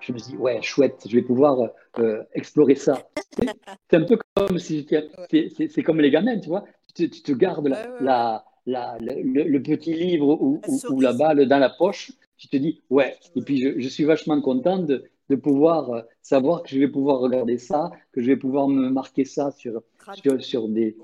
Je me dis, ouais, chouette, je vais pouvoir euh, explorer ça. C'est un peu comme si c'est comme les gamins, tu vois. Tu te, gardes la, la, le, petit livre ou, ou, la balle dans la poche. Tu te dis, ouais. Et puis, je, je suis vachement content de, de, pouvoir euh, savoir que je vais pouvoir regarder ça, que je vais pouvoir me marquer ça sur, sur, sur, des.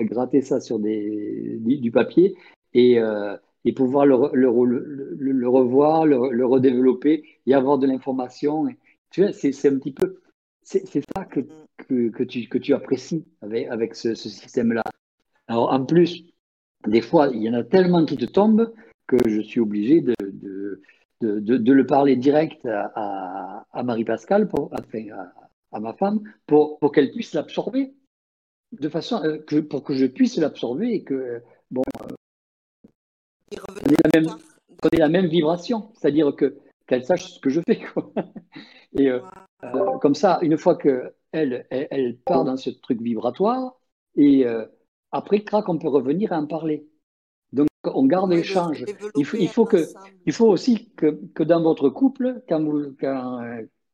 gratter ça sur des, du, papier. Et. Euh, et pouvoir le, revoir, le, redévelopper et avoir de l'information. Tu vois, c'est un petit peu, c'est ça que, que, tu, que tu apprécies avec, avec ce, système-là. Alors en plus, des fois, il y en a tellement qui te tombent que je suis obligé de, de, de, de le parler direct à, à, Marie-Pascale, à, à, ma femme, pour, pour qu'elle puisse l'absorber de façon euh, que, pour que je puisse l'absorber et que bon, euh, on la même, la même vibration, c'est-à-dire que qu'elle sache ce que je fais. Et euh, euh, comme ça, une fois qu'elle elle, elle, part dans ce truc vibratoire, et euh, après, crac, on peut revenir à en parler. Donc, on garde l'échange. Il faut, il, faut que, il faut aussi que, que dans votre couple, quand vous, quand,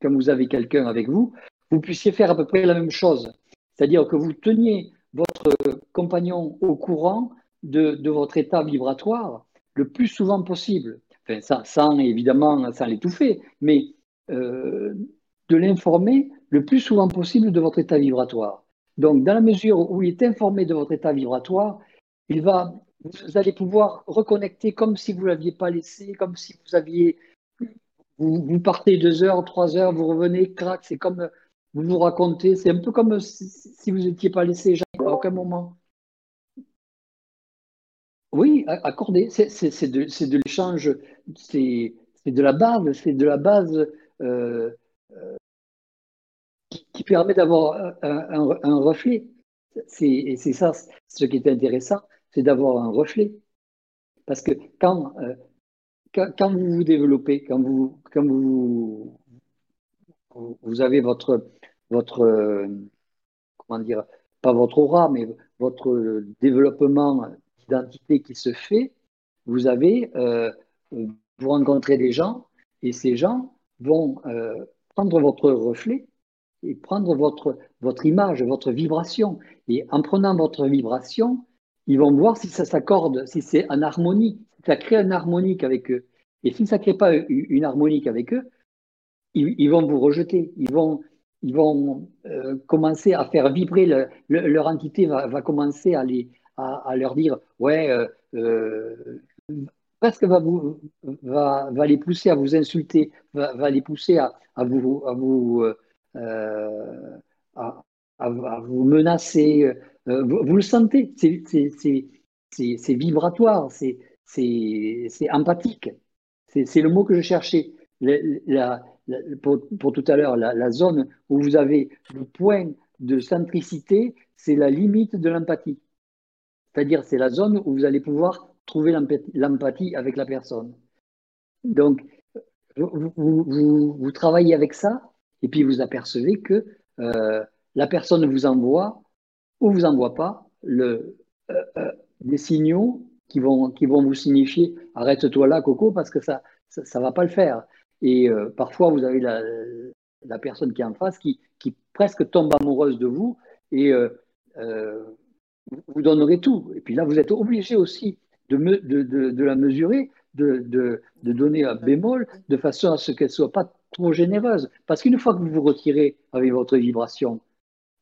quand vous avez quelqu'un avec vous, vous puissiez faire à peu près la même chose. C'est-à-dire que vous teniez votre compagnon au courant de, de votre état vibratoire le plus souvent possible. Enfin, sans, évidemment sans l'étouffer, mais euh, de l'informer le plus souvent possible de votre état vibratoire. Donc, dans la mesure où il est informé de votre état vibratoire, il va, vous allez pouvoir reconnecter comme si vous ne l'aviez pas laissé, comme si vous aviez, vous, partez deux heures, trois heures, vous revenez, crac, c'est comme vous vous racontez, c'est un peu comme si, vous n'étiez pas laissé jamais, à aucun moment. Oui, accordé. C'est de, l'échange, c'est de la base, c'est de la base euh, euh, qui, permet d'avoir un, reflet. Et c'est ça, ce qui est intéressant, c'est d'avoir un reflet. Parce que quand, euh, quand, vous vous développez, quand vous, quand vous, vous avez votre, votre comment dire, pas votre aura, mais votre développement d'identité qui se fait, vous avez, euh, vous rencontrez des gens et ces gens vont euh, prendre votre reflet et prendre votre, votre image, votre vibration. Et en prenant votre vibration, ils vont voir si ça s'accorde, si c'est en harmonie, si ça crée un harmonique avec eux. Et si ça ne crée pas une harmonique avec eux, ils, vont vous rejeter. Ils vont, ils vont euh, commencer à faire vibrer, leur entité va, va commencer à les, à, leur dire ouais, euh, euh, presque va, vous, va, va, les pousser à vous insulter, va, va les pousser à, à vous, à vous, euh, à, vous menacer. Vous, vous, le sentez, c'est vibratoire, c'est empathique. C'est le mot que je cherchais. La, pour, pour, tout à l'heure, la, zone où vous avez le point de centricité, c'est la limite de l'empathie. C'est-à-dire, c'est la zone où vous allez pouvoir trouver l'empathie avec la personne. Donc, vous, travaillez avec ça, et puis vous apercevez que euh, la personne vous envoie ou vous envoie pas le, euh, euh, des signaux qui vont, qui vont vous signifier arrête-toi là, Coco, parce que ça ça, va pas le faire. Et parfois, vous avez la, la, personne qui est en face qui, qui presque tombe amoureuse de vous et vous donnerez tout. Et puis là, vous êtes obligé aussi de, de, la mesurer, de, donner un bémol, de façon à ce qu'elle ne soit pas trop généreuse. Parce qu'une fois que vous vous retirez avec votre vibration,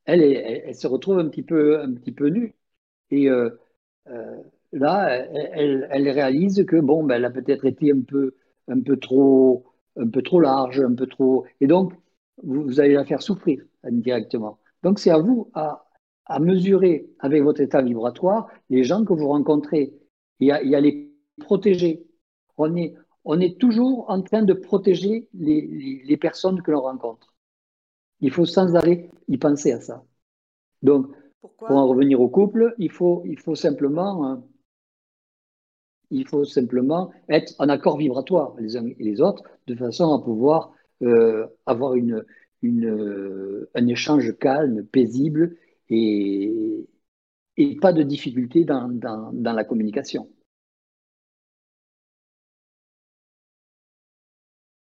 elle, elle, se retrouve un petit peu, un petit peu nue. Et euh, euh, là, elle, elle, réalise que bon, ben, elle a peut-être été un peu, un peu trop, un peu trop large, un peu trop. Et donc, vous, allez la faire souffrir indirectement. Donc, c'est à vous à, à, mesurer avec votre état vibratoire les gens que vous rencontrez et à, les protéger. On est, on est toujours en train de protéger les, les, personnes que l'on rencontre. Il faut sans arrêt y penser à ça. Donc, pour en revenir au couple, il faut, il faut simplement hein, il faut simplement être en accord vibratoire les uns et les autres, de façon à pouvoir euh, avoir une, une, un échange calme, paisible et, pas de difficulté dans, la communication.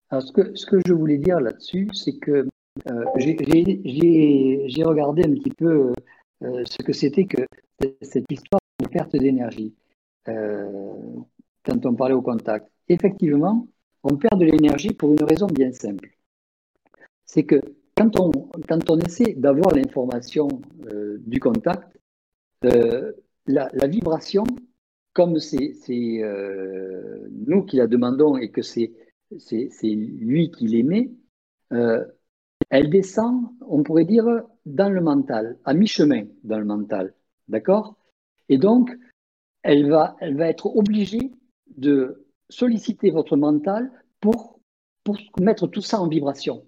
Alors, ce que, ce que je voulais dire là-dessus, c'est que euh, j'ai regardé un petit peu euh, ce que c'était que cette histoire de perte d'énergie. Euh, quand on parlait au contact. Effectivement, on perd de l'énergie pour une raison bien simple. C'est que quand on, quand on essaie d'avoir l'information euh, du contact, euh, la, vibration, comme c'est nous qui la demandons et que c'est lui qui l'émet, elle descend, on pourrait dire, dans le mental, à mi-chemin dans le mental. D'accord? Et donc, elle va, elle va être obligée de solliciter votre mental pour, pour mettre tout ça en vibration.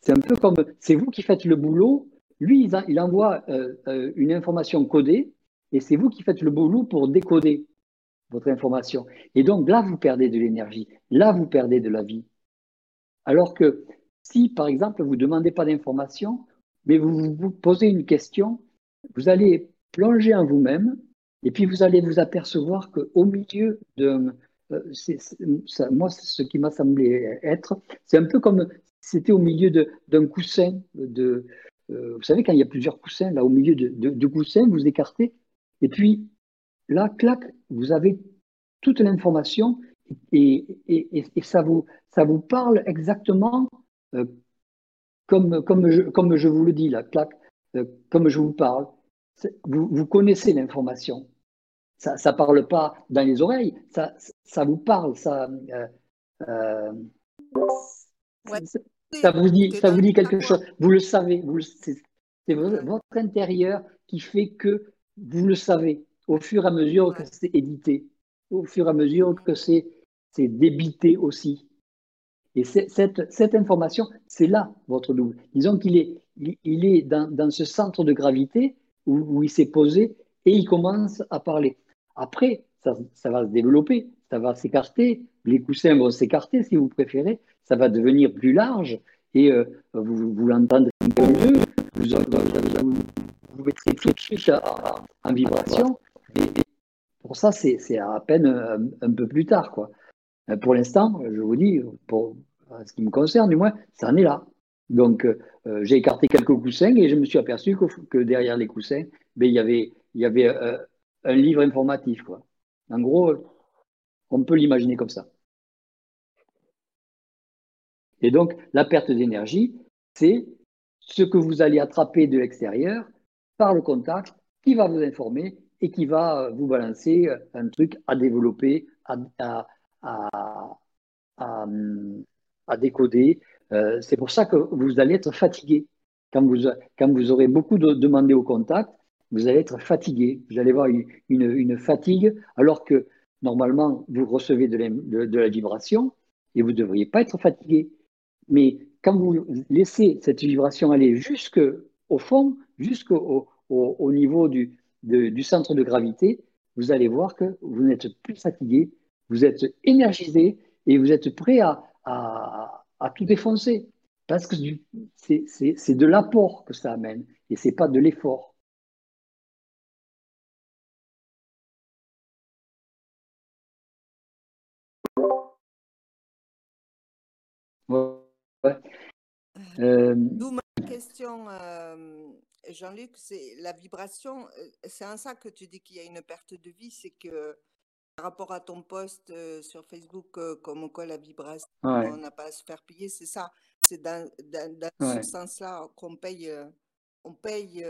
C'est un peu comme, c'est vous qui faites le boulot, lui, il, envoie euh, euh, une information codée, et c'est vous qui faites le boulot pour décoder votre information. Et donc là, vous perdez de l'énergie, là, vous perdez de la vie. Alors que si, par exemple, vous ne demandez pas d'information, mais vous vous posez une question, vous allez plonger en vous-même, et puis vous allez vous apercevoir qu'au milieu d'un... Euh, moi, ce qui m'a semblé être, c'est un peu comme c'était au milieu d'un coussin. De, euh, vous savez, quand il y a plusieurs coussins, là, au milieu de, de, coussins, vous écartez. Et puis, là, clac, vous avez toute l'information et, et, et, ça, vous, ça vous parle exactement euh, comme, comme, je, comme je vous le dis, là, clac, comme je vous parle. Vous, vous connaissez l'information ça ne parle pas dans les oreilles, ça, ça vous parle, ça, euh, ça, vous dit, ça vous dit quelque chose. Vous le savez, c'est votre intérieur qui fait que vous le savez au fur et à mesure que c'est édité, au fur et à mesure que c'est débité aussi. Et cette, cette, information, c'est là votre double. Disons qu'il est, il est dans, dans, ce centre de gravité où, où il s'est posé et il commence à parler. Après, ça, va se développer, ça va s'écarter, les coussins vont s'écarter si vous préférez, ça va devenir plus large et euh, vous, vous l'entendrez mieux, vous, vous, mettrez tout de suite en, vibration. Et, pour ça, c'est à peine un, peu plus tard. Quoi. Euh, pour l'instant, je vous dis, pour ce qui me concerne du moins, ça en est là. Donc, euh, j'ai écarté quelques coussins et je me suis aperçu que, derrière les coussins, ben, il y avait, il y avait un livre informatif. Quoi. En gros, on peut l'imaginer comme ça. Et donc, la perte d'énergie, c'est ce que vous allez attraper de l'extérieur par le contact qui va vous informer et qui va euh, vous balancer euh, un truc à développer, à, à, décoder. Euh, c'est pour ça que vous allez être fatigué. Quand vous, quand vous aurez beaucoup de, demandé au contact, vous allez être fatigué, vous allez avoir une, fatigue, alors que normalement, vous recevez de la, vibration et vous ne devriez pas être fatigué. Mais quand vous laissez cette vibration aller jusqu'au fond, jusqu'au au, niveau du, centre de gravité, vous allez voir que vous n'êtes plus fatigué, vous êtes énergisé et vous êtes prêt à, à, tout défoncer. Parce que c'est de l'apport que ça amène et ce n'est pas de l'effort. Euh, D'où ma question, Jean-Luc, c'est la vibration. C'est en ça que tu dis qu'il y a une perte de vie, c'est que par rapport à ton post sur Facebook, comme quoi la vibration, on n'a pas à se faire payer, c'est ça. C'est dans, ce sens-là qu'on paye, on paye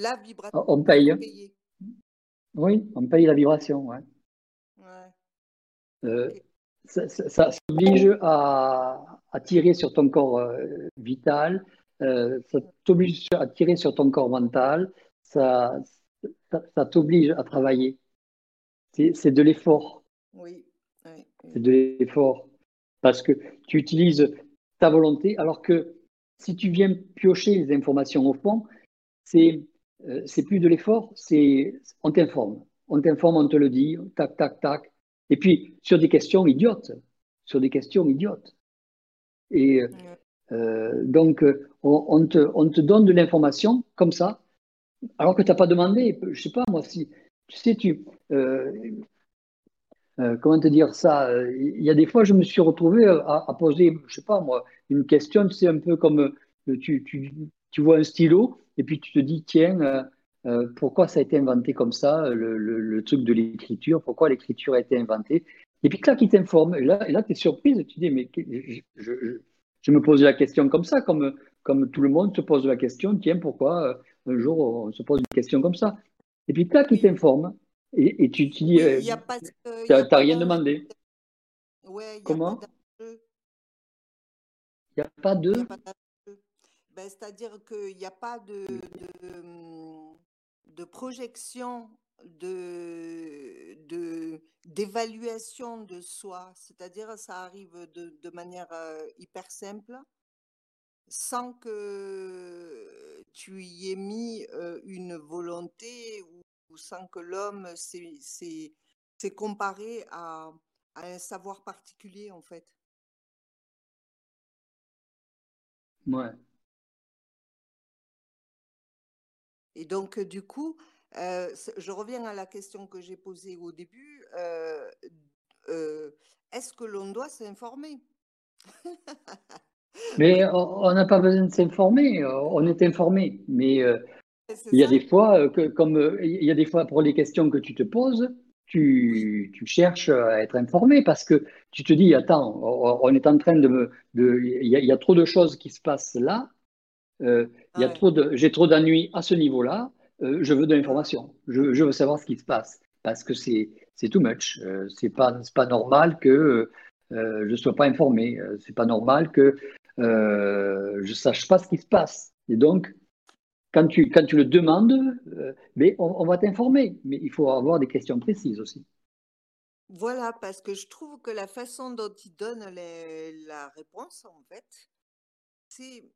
la vibration. On paye. Oui, on paye la vibration, ouais. Euh, ça, ça, t'oblige à, à, tirer sur ton corps euh, vital, euh, ça t'oblige à tirer sur ton corps mental, ça, ça, t'oblige à travailler. C'est de l'effort. Oui. C'est de l'effort. Parce que tu utilises ta volonté, alors que si tu viens piocher les informations au fond, c'est c'est plus de l'effort, c'est on t'informe. On t'informe, on te le dit, tac, tac, tac. Et puis, sur des questions idiotes, sur des questions idiotes. Et euh, donc, on, te, on, te, donne de l'information comme ça, alors que tu n'as pas demandé. Je sais pas, moi, si, tu sais, tu. Euh, euh, comment te dire ça Il y a des fois, je me suis retrouvé à, poser, je sais pas moi, une question, c'est un peu comme tu, tu, tu, vois un stylo et puis tu te dis, tiens, euh, pourquoi ça a été inventé comme ça, le, truc de l'écriture, pourquoi l'écriture a été inventée? Et puis là, qui t'informe, et là, là tu es surprise, tu dis, mais je, me pose la question comme ça, comme, comme tout le monde se pose la question, tiens, pourquoi euh, un jour on se pose une question comme ça? Et puis là, qui t'informe, et, tu te dis, tu n'as rien demandé. Comment? Il n'y a pas de... Ben, c'est-à-dire qu'il n'y a pas de, de projection de, d'évaluation de, soi, c'est-à-dire ça arrive de, de manière euh, hyper simple, sans que tu y aies mis euh, une volonté ou, sans que l'homme s'est, comparé à, à, un savoir particulier en fait. Ouais. Et donc, du coup, je reviens à la question que j'ai posée au début. Est-ce que l'on doit s'informer? Mais on n'a pas besoin de s'informer, on est informé. Mais il y a des fois, que, comme il y a des fois pour les questions que tu te poses, tu, tu, cherches à être informé parce que tu te dis, attends, on est en train de me... De, il, y a, il y a trop de choses qui se passent là, euh, trop de, j'ai trop d'ennuis à ce niveau-là. Euh, je veux de l'information. Je, veux savoir ce qui se passe parce que c'est, too much. Euh, c'est pas, pas normal que je ne sois pas informé. c'est pas normal que je sache pas ce qui se passe. Et donc, quand tu, quand tu le demandes, mais on, va t'informer. Mais il faut avoir des questions précises aussi. Voilà, parce que je trouve que la façon dont il donne la réponse, en fait, c'est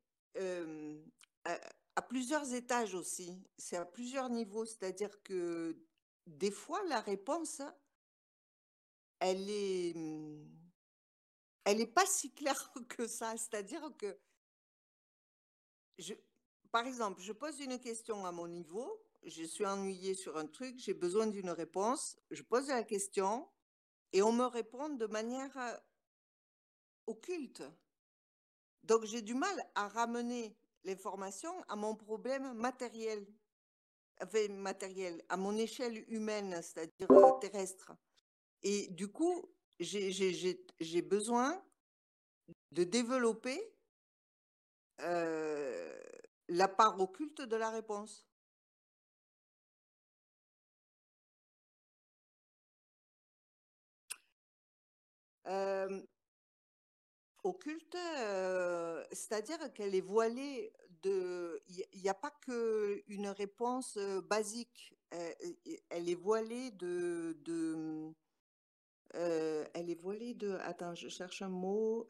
à, plusieurs étages aussi, c'est à plusieurs niveaux, c'est-à-dire que des fois la réponse, elle est, elle n'est pas si claire que ça, c'est-à-dire que je, par exemple, je pose une question à mon niveau, je suis ennuyée sur un truc, j'ai besoin d'une réponse, je pose la question et on me répond de manière occulte. Donc j'ai du mal à ramener l'information à mon problème matériel, matériel, à mon échelle humaine, c'est-à-dire euh, terrestre. Et du coup, j'ai besoin de développer euh, la part occulte de la réponse. Euh, occulte, c'est-à-dire qu'elle est voilée de. Il n'y a pas qu'une réponse basique. Elle, est voilée de. de elle est voilée de. Attends, je cherche un mot.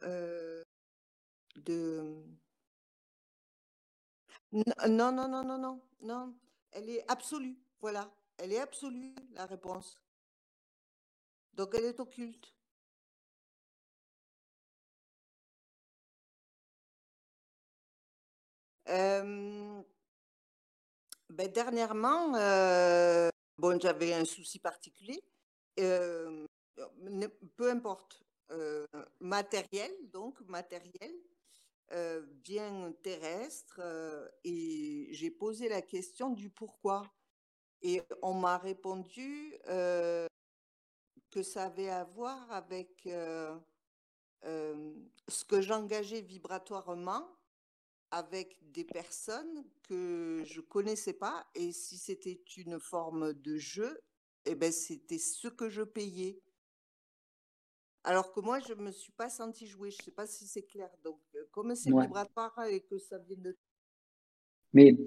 de. Non, non, non, non, non, non. Elle est absolue. Voilà. Elle est absolue, la réponse. Donc elle est occulte. Ben, dernièrement, bon, j'avais un souci particulier, peu importe, matériel, donc matériel. bien terrestre et j'ai posé la question du pourquoi. Et on m'a répondu que ça avait à voir avec ce que j'engageais vibratoirement avec des personnes que je connaissais pas et si c'était une forme de jeu, eh ben c'était ce que je payais. Alors que moi, je ne me suis pas sentie jouer. Je ne sais pas si c'est clair. Donc, comme c'est vibratoire et que ça vient de... Mais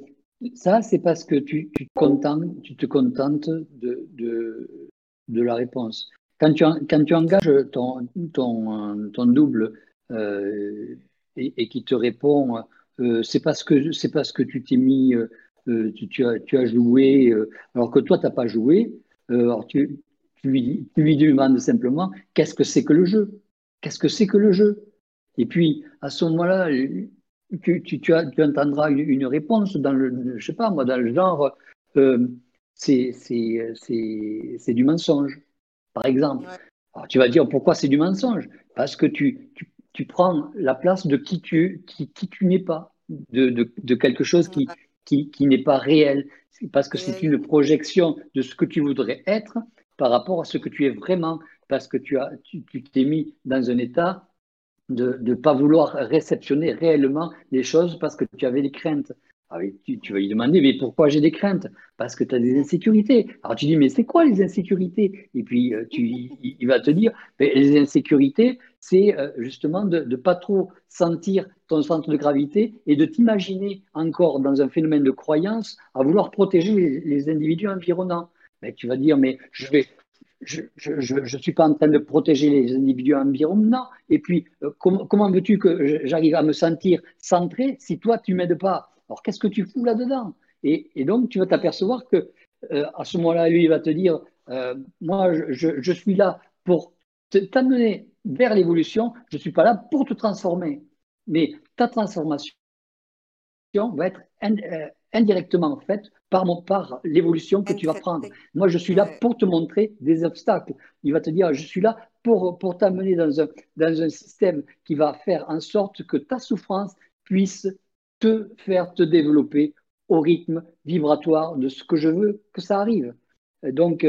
ça, c'est parce que tu, tu, te contentes, tu te contentes de, de, de la réponse. Quand tu, quand tu engages ton, ton, ton double euh, et, et, qui te répond, euh, c'est parce que c'est parce que tu t'es mis, euh, euh, tu, tu, as, tu as joué, alors que toi, tu n'as pas joué. alors tu, tu lui, tu lui demandes simplement qu'est-ce que c'est que le jeu? Qu'est-ce que c'est que le jeu? Et puis, à ce moment-là, tu, tu, tu, entendras une, réponse dans le, je sais pas moi, dans le genre, euh, c'est du mensonge, par exemple. Alors, tu vas dire pourquoi c'est du mensonge? Parce que tu, tu, tu, prends la place de qui tu, qui, qui tu n'es pas, de, de, de, quelque chose qui, qui, qui n'est pas réel. Parce que c'est une projection de ce que tu voudrais être par rapport à ce que tu es vraiment, parce que tu as, tu, t'es mis dans un état de ne pas vouloir réceptionner réellement les choses parce que tu avais des craintes. Ah tu, vas lui demander, mais pourquoi j'ai des craintes? Parce que tu as des insécurités. Alors tu dis, mais c'est quoi les insécurités? Et puis euh, tu, il, va te dire, les insécurités, c'est euh, justement de ne pas trop sentir ton centre de gravité et de t'imaginer encore dans un phénomène de croyance à vouloir protéger les individus environnants. Tu vas dire, mais je vais, je ne suis pas en train de protéger les individus environnants. Et puis, euh, comment veux-tu que j'arrive à me sentir centré si toi, tu m'aides pas? Alors, qu'est-ce que tu fous là-dedans? Et, donc, tu vas t'apercevoir que euh, à ce moment-là, lui, il va te dire, euh, moi, je, suis là pour t'amener vers l'évolution, je ne suis pas là pour te transformer. Mais ta transformation va être indirectement faite par, par l'évolution que tu vas prendre. Moi, je suis là pour te montrer des obstacles. Il va te dire, je suis là pour, pour t'amener dans un, dans un système qui va faire en sorte que ta souffrance puisse te faire te développer au rythme vibratoire de ce que je veux que ça arrive. Donc,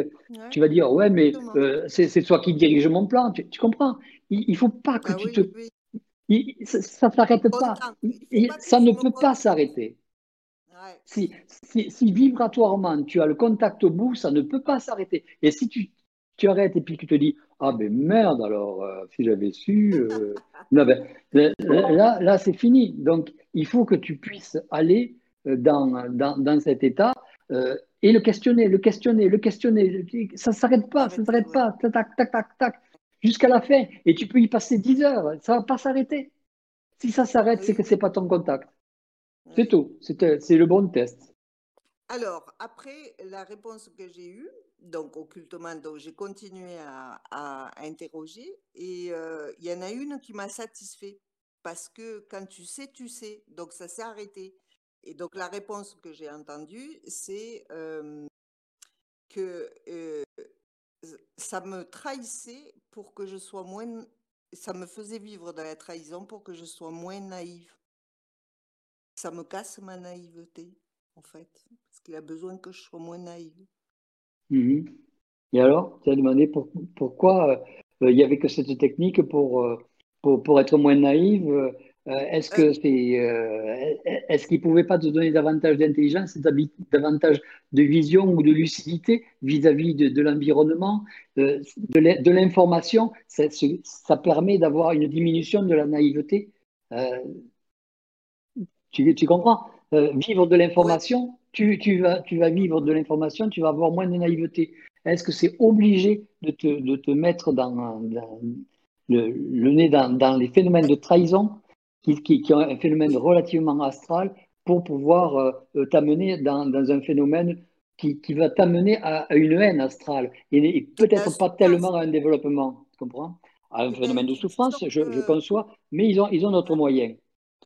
tu vas dire, ouais, mais euh, c'est toi qui dirige mon plan. Tu, comprends? Il ne faut pas que bah tu te... ça ne s'arrête pas. ça ne peut pas s'arrêter. Si, si, vibratoirement tu as le contact au bout, ça ne peut pas s'arrêter. Et si tu, tu arrêtes et puis tu te dis Ah ben merde, alors euh, si j'avais su. Euh, ben, là, là, c'est fini. Donc il faut que tu puisses aller euh, dans, dans, dans cet état et le questionner, le questionner, le questionner. Ça ne s'arrête pas, ça ne s'arrête pas. Tac, tac, tac, tac, tac jusqu'à la fin. Et tu peux y passer 10 heures, ça ne va pas s'arrêter. Si ça s'arrête, c'est que ce n'est pas ton contact. C'est tout. C'est le bon test. Alors, après la réponse que j'ai eue, donc occultement, donc j'ai continué à, interroger et euh, il y en a une qui m'a satisfait parce que quand tu sais, tu sais. Donc ça s'est arrêté. Et donc la réponse que j'ai entendue, c'est euh, que euh, ça me trahissait pour que je sois moins, ça me faisait vivre dans la trahison pour que je sois moins naïve ça me casse ma naïveté, en fait, parce qu'il a besoin que je sois moins naïve. Mmh Et alors, tu as demandé pourquoi euh, il n'y avait que cette technique pour, pour, pour, être moins naïve. Euh, est-ce que c'est, est-ce qu'il ne pouvait pas te donner davantage d'intelligence, davantage de vision ou de lucidité vis-à-vis de, de l'environnement, de l'information? Ça, ça, permet d'avoir une diminution de la naïveté. Tu, comprends? Euh, Vivre de l'information, tu, vas, tu vas vivre de l'information, tu vas avoir moins de naïveté. Est-ce que c'est obligé de te, de te mettre dans, le, nez dans, les phénomènes de trahison, qui, qui, ont un phénomène relativement astral, pour pouvoir euh, euh, t'amener dans, un phénomène qui, va t'amener à, une haine astrale et, peut-être pas tellement à un développement, tu comprends? À un phénomène de souffrance, je, je conçois, mais ils ont, ils ont d'autres moyens,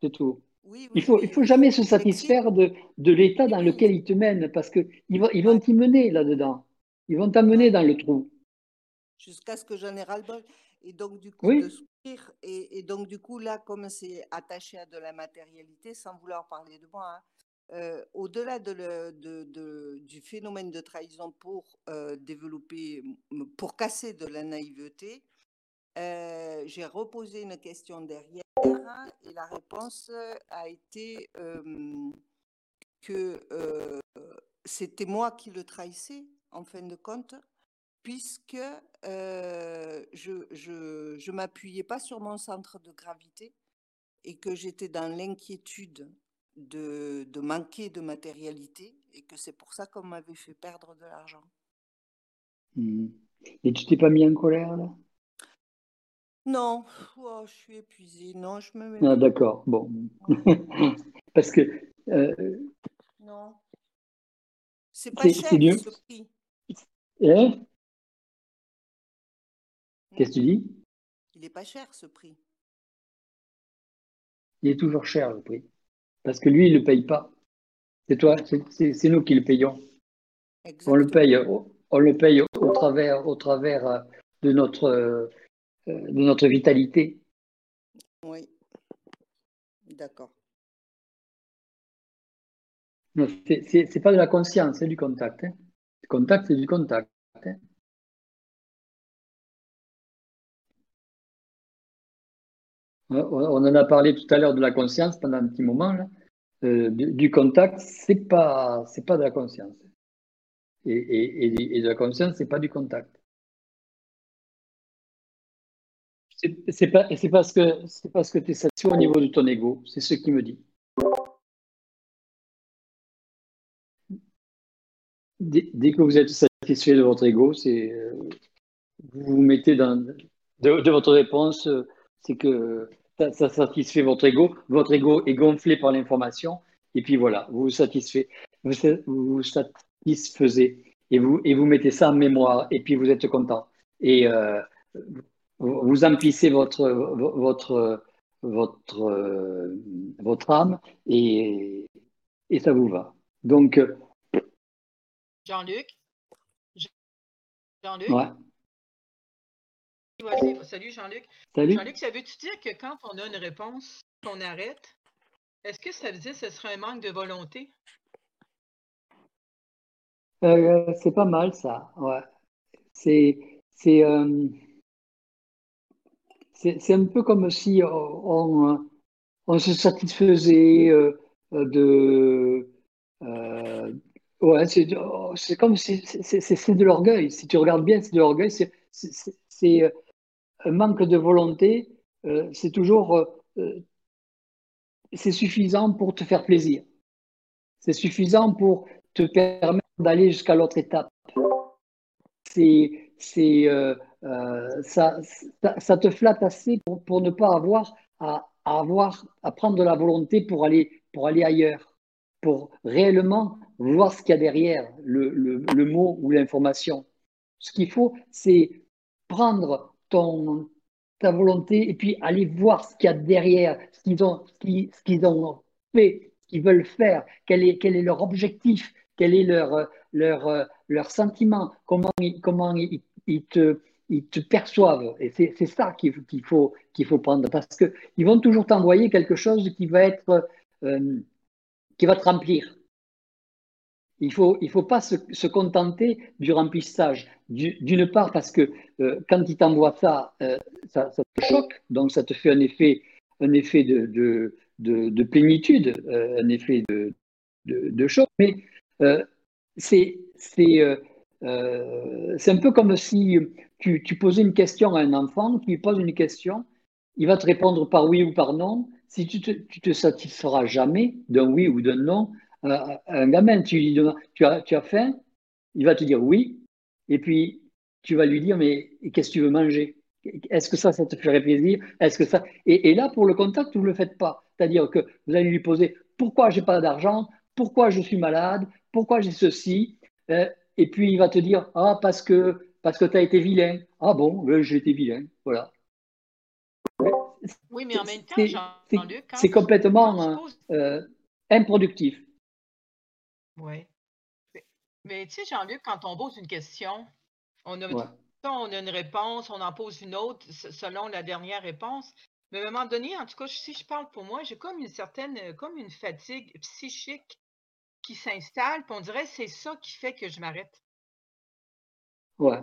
c'est tout il ne faut, il faut jamais se satisfaire de, de l'état dans lequel ils te mènent parce qu'ils vont, ils vont t'y mener là-dedans. Ils vont t'amener dans le trou. Jusqu'à ce que j'en ai ras-le-bol. Et donc, du coup, de sourire. Et, donc, du coup, là, comme c'est attaché à de la matérialité, sans vouloir parler de moi, hein, euh, au-delà de du phénomène de trahison pour euh, développer, pour casser de la naïveté, euh, j'ai reposé une question derrière et la réponse a été que c'était moi qui le trahissais en fin de compte, puisque je je, je m'appuyais pas sur mon centre de gravité et que j'étais dans l'inquiétude de, de, manquer de matérialité et que c'est pour ça qu'on m'avait fait perdre de l'argent. Mmh. Et tu t'es pas mis en colère là? Non, oh, je suis épuisée. Non, je me mets. Ah, d'accord, bon. Parce que. Euh... Non. C'est pas cher ce prix. Hein Qu'est-ce que tu dis? Il n'est pas cher ce prix. Il est toujours cher le prix. Parce que lui, il ne le paye pas. C'est toi, c'est nous qui le payons. On le paye, on le paye au travers, au travers euh, de notre, euh, de notre vitalité. Oui. D'accord. C'est pas de la conscience, c'est du contact. Hein. Le contact, c'est du contact. Hein. On en a parlé tout à l'heure de la conscience pendant un petit moment. Euh, du, contact, c'est pas c'est pas de la conscience. Et, de la conscience, c'est pas du contact. C'est pas c'est parce que c'est parce que tu es satisfait au niveau de ton ego. C'est ce qui me dit. Dès, que vous êtes satisfait de votre ego, c'est euh, vous vous mettez dans de, votre réponse, euh, c'est que ça, satisfait votre ego. Votre ego est gonflé par l'information. Et puis voilà, vous vous satisfait. Vous vous satisfaisez et vous, et vous mettez ça en mémoire. Et puis vous êtes content. Et euh, vous emplissez votre, votre, votre, votre âme et, et ça vous va. Donc. Jean-Luc? Jean-Luc? Ouais. Salut Jean-Luc. Salut. Jean-Luc, ça veut-tu dire que quand on a une réponse, qu'on arrête, est-ce que ça veut dire que ce serait un manque de volonté? Euh, c'est pas mal ça, ouais. C'est c'est euh, c'est un peu comme si on, on se satisfaisait euh, de ouais c'est comme si c'est de l'orgueil. Si tu regardes bien, c'est de l'orgueil. C'est un manque de volonté, euh, c'est toujours euh, euh, c'est suffisant pour te faire plaisir. C'est suffisant pour te permettre d'aller jusqu'à l'autre étape. C'est, c'est, ça, ça, te flatte assez pour, pour ne pas avoir à, avoir à prendre de la volonté pour aller, pour aller ailleurs, pour réellement voir ce qu'il y a derrière le, le mot ou l'information. Ce qu'il faut, c'est prendre ta volonté et puis aller voir ce qu'il y a derrière, ce qu'ils ont, ce qu'ils, ont fait, ce qu'ils veulent faire, quel est, est leur objectif, quel est leur, leur, leur sentiment, comment, ils, comment ils, te, ils te perçoivent. Et c'est, ça qu'il, qu'il, faut, qu'il faut prendre parce qu'ils vont toujours t'envoyer quelque chose qui va être. Euh, qui va te remplir. Il ne faut, il faut pas se, se, contenter du remplissage. D'une part, parce que euh, quand il t'envoie ça, euh, ça, ça, te choque, donc ça te fait un effet, un effet de, de, de, de plénitude, euh, un effet de, de, choc. Mais c'est un peu comme si tu, tu, posais une question à un enfant, tu lui poses une question, il va te répondre par oui ou par non. Si tu te, tu te satisferas jamais d'un oui ou d'un non, un gamin, tu lui tu as, tu as faim, il va te dire oui, et puis tu vas lui dire mais qu'est-ce que tu veux manger? Est-ce que ça, ça te ferait plaisir? Est-ce que ça? Et, là, pour le contact, vous ne le faites pas. C'est-à-dire que vous allez lui poser pourquoi j'ai pas d'argent? Pourquoi je suis malade? Pourquoi j'ai ceci? Euh, Et puis il va te dire ah parce que parce que tu as été vilain. Ah bon, j'ai été vilain. Voilà. Oui, mais en même temps, c'est complètement euh, improductif. Oui. Mais tu sais, Jean-Luc, quand on pose une question, on a on a une réponse, on en pose une autre selon la dernière réponse. Mais à un moment donné, en tout cas, si je parle pour moi, j'ai comme une certaine, euh, comme une fatigue psychique qui s'installe, puis on dirait que c'est ça qui fait que je m'arrête. Ouais.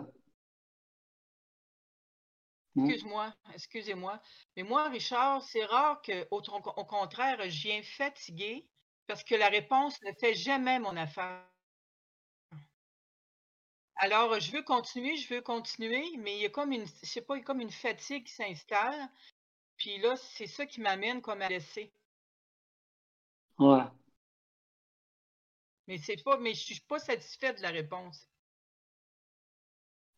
Excuse-moi, excusez-moi. Mais moi, Richard, c'est rare qu'au au contraire, je viens fatigué parce que la réponse ne fait jamais mon affaire. Alors, je veux continuer, je veux continuer, mais il y a comme une, je sais pas, il y a comme une fatigue qui s'installe. Puis là, c'est ça qui m'amène comme à laisser. Ouais. Mais c'est pas, mais je suis pas satisfaite de la réponse.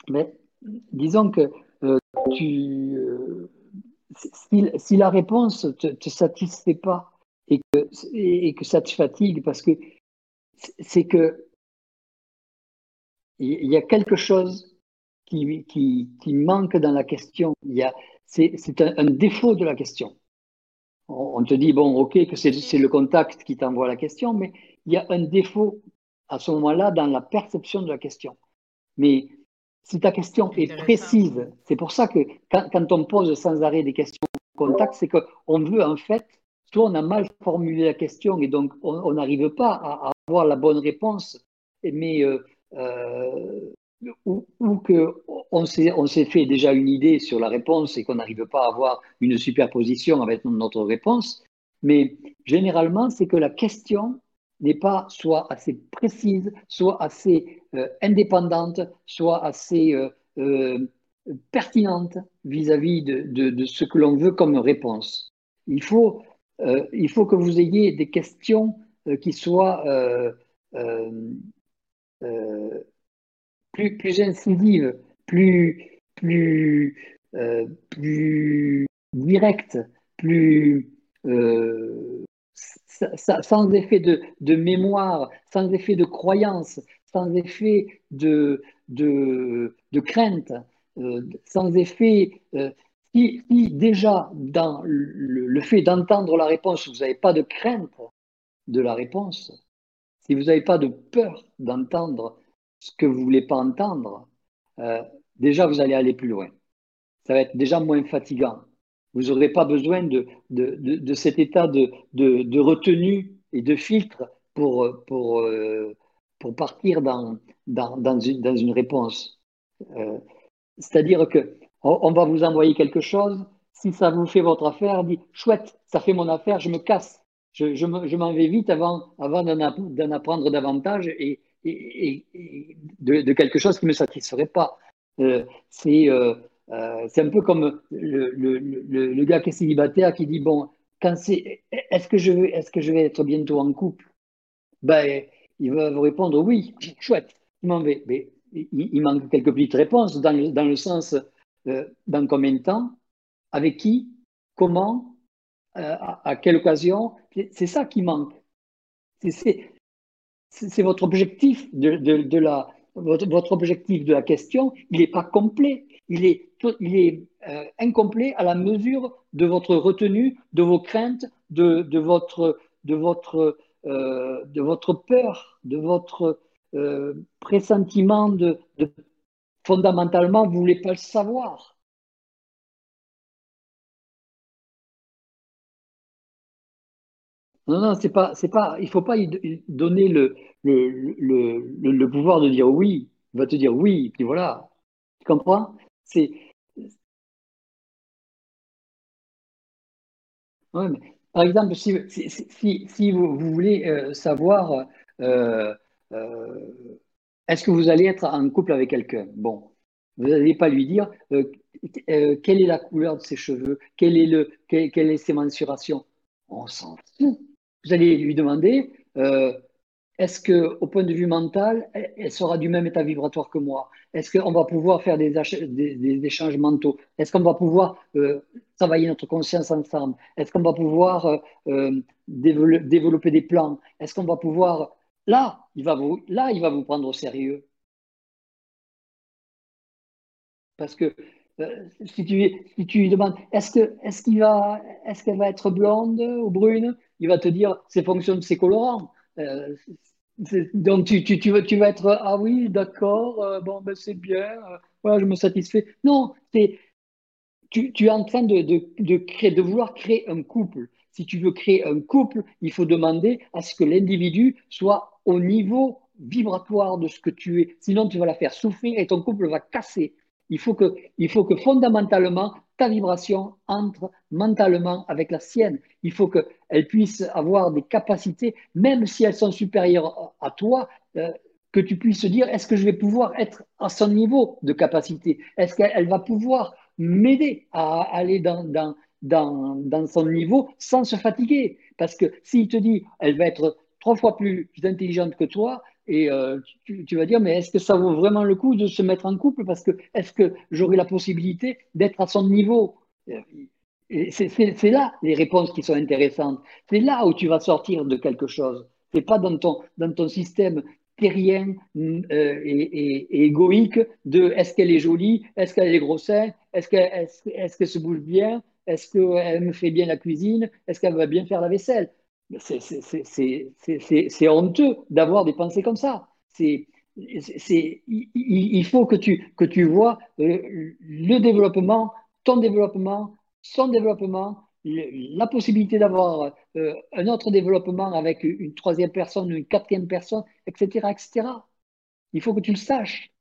Mais disons que euh, tu, euh, si, la réponse te, te satisfait pas et que, et que ça te fatigue parce que c'est que il y a quelque chose qui, qui, qui manque dans la question. C'est un, défaut de la question. On, te dit, bon, ok, que c'est le contact qui t'envoie la question, mais il y a un défaut à ce moment-là dans la perception de la question. Mais si ta question est précise, c'est pour ça que quand, quand, on pose sans arrêt des questions de contact, c'est qu'on veut en fait, soit on a mal formulé la question et donc on n'arrive pas à, avoir la bonne réponse, mais euh, euh, ou, qu'on s'est, on s'est fait déjà une idée sur la réponse et qu'on n'arrive pas à avoir une superposition avec notre réponse. Mais généralement, c'est que la question n'est pas soit assez précise, soit assez euh, indépendante, soit assez pertinente vis-à-vis de, de, de, ce que l'on veut comme réponse. Il faut, il faut que vous ayez des questions qui soient plus, plus incisive, plus, plus, euh, plus directe, plus euh, sans effet de, de, mémoire, sans effet de croyance, sans effet de, de, de crainte, euh, sans effet. Euh, si, déjà dans le, fait d'entendre la réponse, vous n'avez pas de crainte de la réponse, si vous n'avez pas de peur d'entendre ce que vous voulez pas entendre, euh, déjà vous allez aller plus loin. Ça va être déjà moins fatigant. Vous n'aurez pas besoin de, de, de, cet état de, de, retenue et de filtre pour, pour, euh, pour partir dans, dans, dans, une, dans une réponse. Euh, C'est-à-dire que on, va vous envoyer quelque chose. Si ça vous fait votre affaire, dit chouette, ça fait mon affaire, je me casse. Je, je m'en vais vite avant, avant d'en apprendre davantage et, et, de, quelque chose qui ne me satisferait pas. Euh, euh, euh, c'est un peu comme le, le, le, gars qui est célibataire qui dit bon, c'est, est-ce que je vais, est-ce que je vais être bientôt en couple? Ben, il va vous répondre oui, chouette, il m'en vais. Mais il, manque quelques petites réponses dans dans le sens dans combien de temps, avec qui, comment, à, à, quelle occasion? C'est ça qui manque. C'est votre objectif de, la, votre, objectif de la question, il n'est pas complet. Il est, euh, incomplet à la mesure de votre retenue, de vos craintes, de, votre, de, votre, euh, de votre peur, de votre euh, pressentiment de, fondamentalement, vous ne voulez pas le savoir. Non, non, c'est pas, c'est pas, il faut pas donner le, le, le, pouvoir de dire oui. Il va te dire oui, puis voilà. Tu comprends? C'est, par exemple, si, si, si, vous, vous, voulez euh, savoir, euh, euh, est-ce que vous allez être en couple avec quelqu'un? Bon, vous n'allez pas lui dire quelle est la couleur de ses cheveux, quelle est, le, ses mensurations? On s'en fout. Vous allez lui demander, euh, est-ce que, au point de vue mental, elle sera du même état vibratoire que moi? Est-ce qu'on va pouvoir faire des, des, échanges mentaux? Est-ce qu'on va pouvoir euh, travailler notre conscience ensemble? Est-ce qu'on va pouvoir euh, développer des plans? Est-ce qu'on va pouvoir là, il va vous, là, il va vous prendre au sérieux. Parce que si, tu, si tu lui demandes, est-ce qu'il va, est-ce qu'elle va être blonde ou brune il va te dire c'est fonction de ses colorants. Euh, Donc, tu, tu, tu, tu vas être Ah oui, d'accord, euh, bon, ben, c'est bien, euh, voilà, je me satisfais. Non, tu, tu, es en train de, de, de, créer, de vouloir créer un couple. Si tu veux créer un couple, il faut demander à ce que l'individu soit au niveau vibratoire de ce que tu es. Sinon, tu vas la faire souffrir et ton couple va casser. Il faut que, il faut que fondamentalement, ta vibration entre mentalement avec la sienne. Il faut qu'elle puisse avoir des capacités, même si elles sont supérieures à toi, euh, que tu puisses dire, est-ce que je vais pouvoir être à son niveau de capacité? Est-ce qu'elle va pouvoir m'aider à aller dans, dans, dans, dans, son niveau sans se fatiguer? Parce que s'il te dit, elle va être trois fois plus intelligente que toi, et euh, tu, vas dire, mais est-ce que ça vaut vraiment le coup de se mettre en couple? Parce que est-ce que j'aurai la possibilité d'être à son niveau? C'est là les réponses qui sont intéressantes. C'est là où tu vas sortir de quelque chose. C'est pas dans ton, dans ton système terrien euh, et, égoïque de est-ce qu'elle est jolie, est-ce qu'elle est grosse, est-ce qu'elle est qu'elle se bouge bien, est-ce qu'elle me fait bien la cuisine, est-ce qu'elle va bien faire la vaisselle? C'est honteux d'avoir des pensées comme ça. C'est, il, faut que tu, que tu vois euh, le développement, ton développement, son développement, la possibilité d'avoir euh, un autre développement avec une troisième personne, une quatrième personne, etc., etc. Il faut que tu le saches.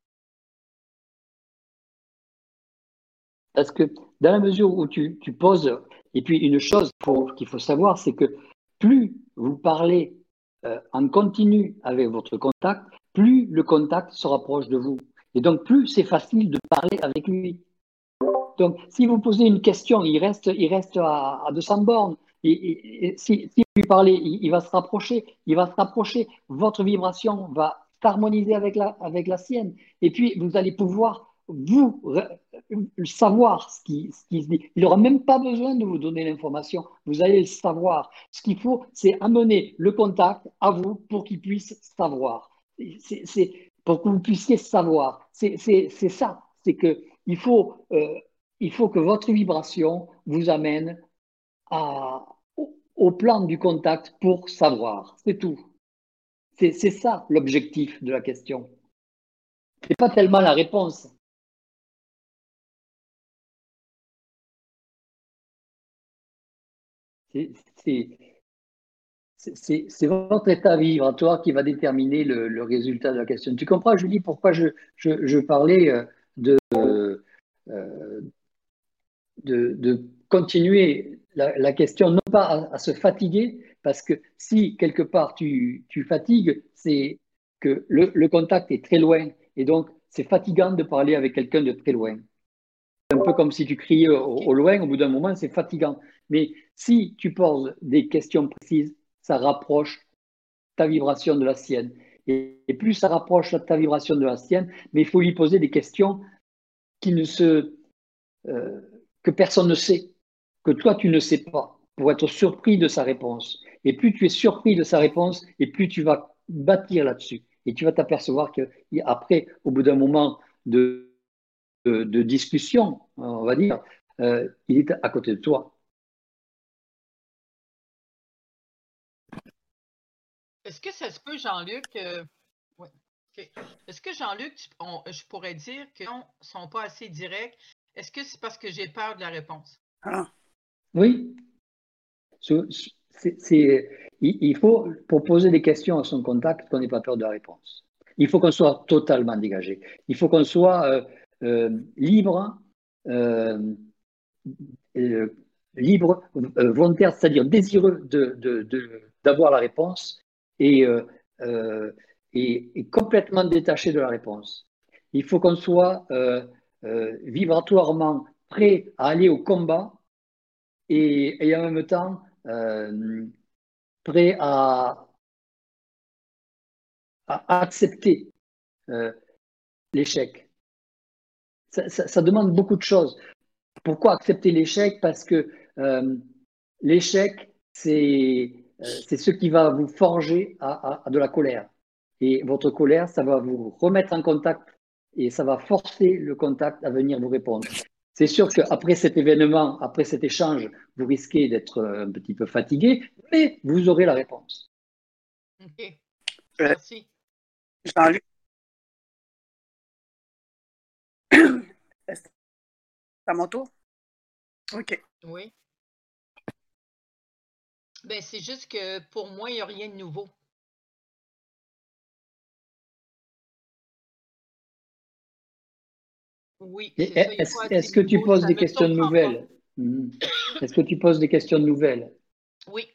Parce que dans la mesure où tu, tu poses, et puis une chose qu'il faut savoir, c'est que plus vous parlez euh, en continu avec votre contact, plus le contact se rapproche de vous. Et donc, plus c'est facile de parler avec lui. Donc, si vous posez une question, il reste, il reste à, 200 bornes. Et, si, vous lui parlez, il, va se rapprocher, il va se rapprocher. Votre vibration va s'harmoniser avec la, avec la sienne. Et puis, vous allez pouvoir vous savoir ce qui, se dit. Il n'aura même pas besoin de vous donner l'information. Vous allez le savoir. Ce qu'il faut, c'est amener le contact à vous pour qu'il puisse savoir. C'est pour que vous puissiez savoir. C'est ça. C'est que il faut, euh, faut que votre vibration vous amène au plan du contact pour savoir. C'est tout. C'est ça l'objectif de la question. Ce n'est pas tellement la réponse. C'est votre état vibratoire qui va déterminer le, résultat de la question. Tu comprends, Julie, pourquoi je, parlais euh, euh, de, de, continuer la, question, non pas à, se fatiguer, parce que si quelque part tu, tu fatigues, c'est que le, le, contact est très loin. Et donc, c'est fatigant de parler avec quelqu'un de très loin. C'est un peu comme si tu criais au loin, au bout d'un moment, c'est fatigant. Mais si tu poses des questions précises, ça rapproche ta vibration de la sienne. Et, plus ça rapproche ta vibration de la sienne, mais il faut lui poser des questions qui ne se, euh, que personne ne sait, que toi tu ne sais pas, pour être surpris de sa réponse. Et plus tu es surpris de sa réponse, et plus tu vas bâtir là-dessus. Et tu vas t'apercevoir qu'après, au bout d'un moment de, discussion, on va dire, euh, il est à côté de toi. Est-ce que ça se peut, Jean-Luc? Euh, Est-ce que, Jean-Luc, je pourrais dire qu'ils ne sont pas assez directs? Est-ce que c'est parce que j'ai peur de la réponse? Ah. Oui. il faut, pour poser des questions à son contact, qu'on n'ait pas peur de la réponse. Il faut qu'on soit totalement dégagé. Il faut qu'on soit euh, euh, libre, libre, volontaire, c'est-à-dire désireux d'avoir la réponse euh, euh, et, complètement détaché de la réponse. Il faut qu'on soit euh, vibratoirement prêt à aller au combat et, en même temps prêt à, accepter l'échec. Ça, demande beaucoup de choses. Pourquoi accepter l'échec? Parce que l'échec, c'est c'est ce qui va vous forger à, de la colère. Et votre colère, ça va vous remettre en contact et ça va forcer le contact à venir vous répondre. C'est sûr qu'après cet événement, après cet échange, vous risquez d'être un petit peu fatigué, mais vous aurez la réponse. Merci. Jean-Luc? C'est à mon tour? OK. Oui. Ben, c'est juste que pour moi, il n'y a rien de nouveau. Oui, Est-ce que tu poses des questions nouvelles? Est-ce que tu poses des questions nouvelles? Oui.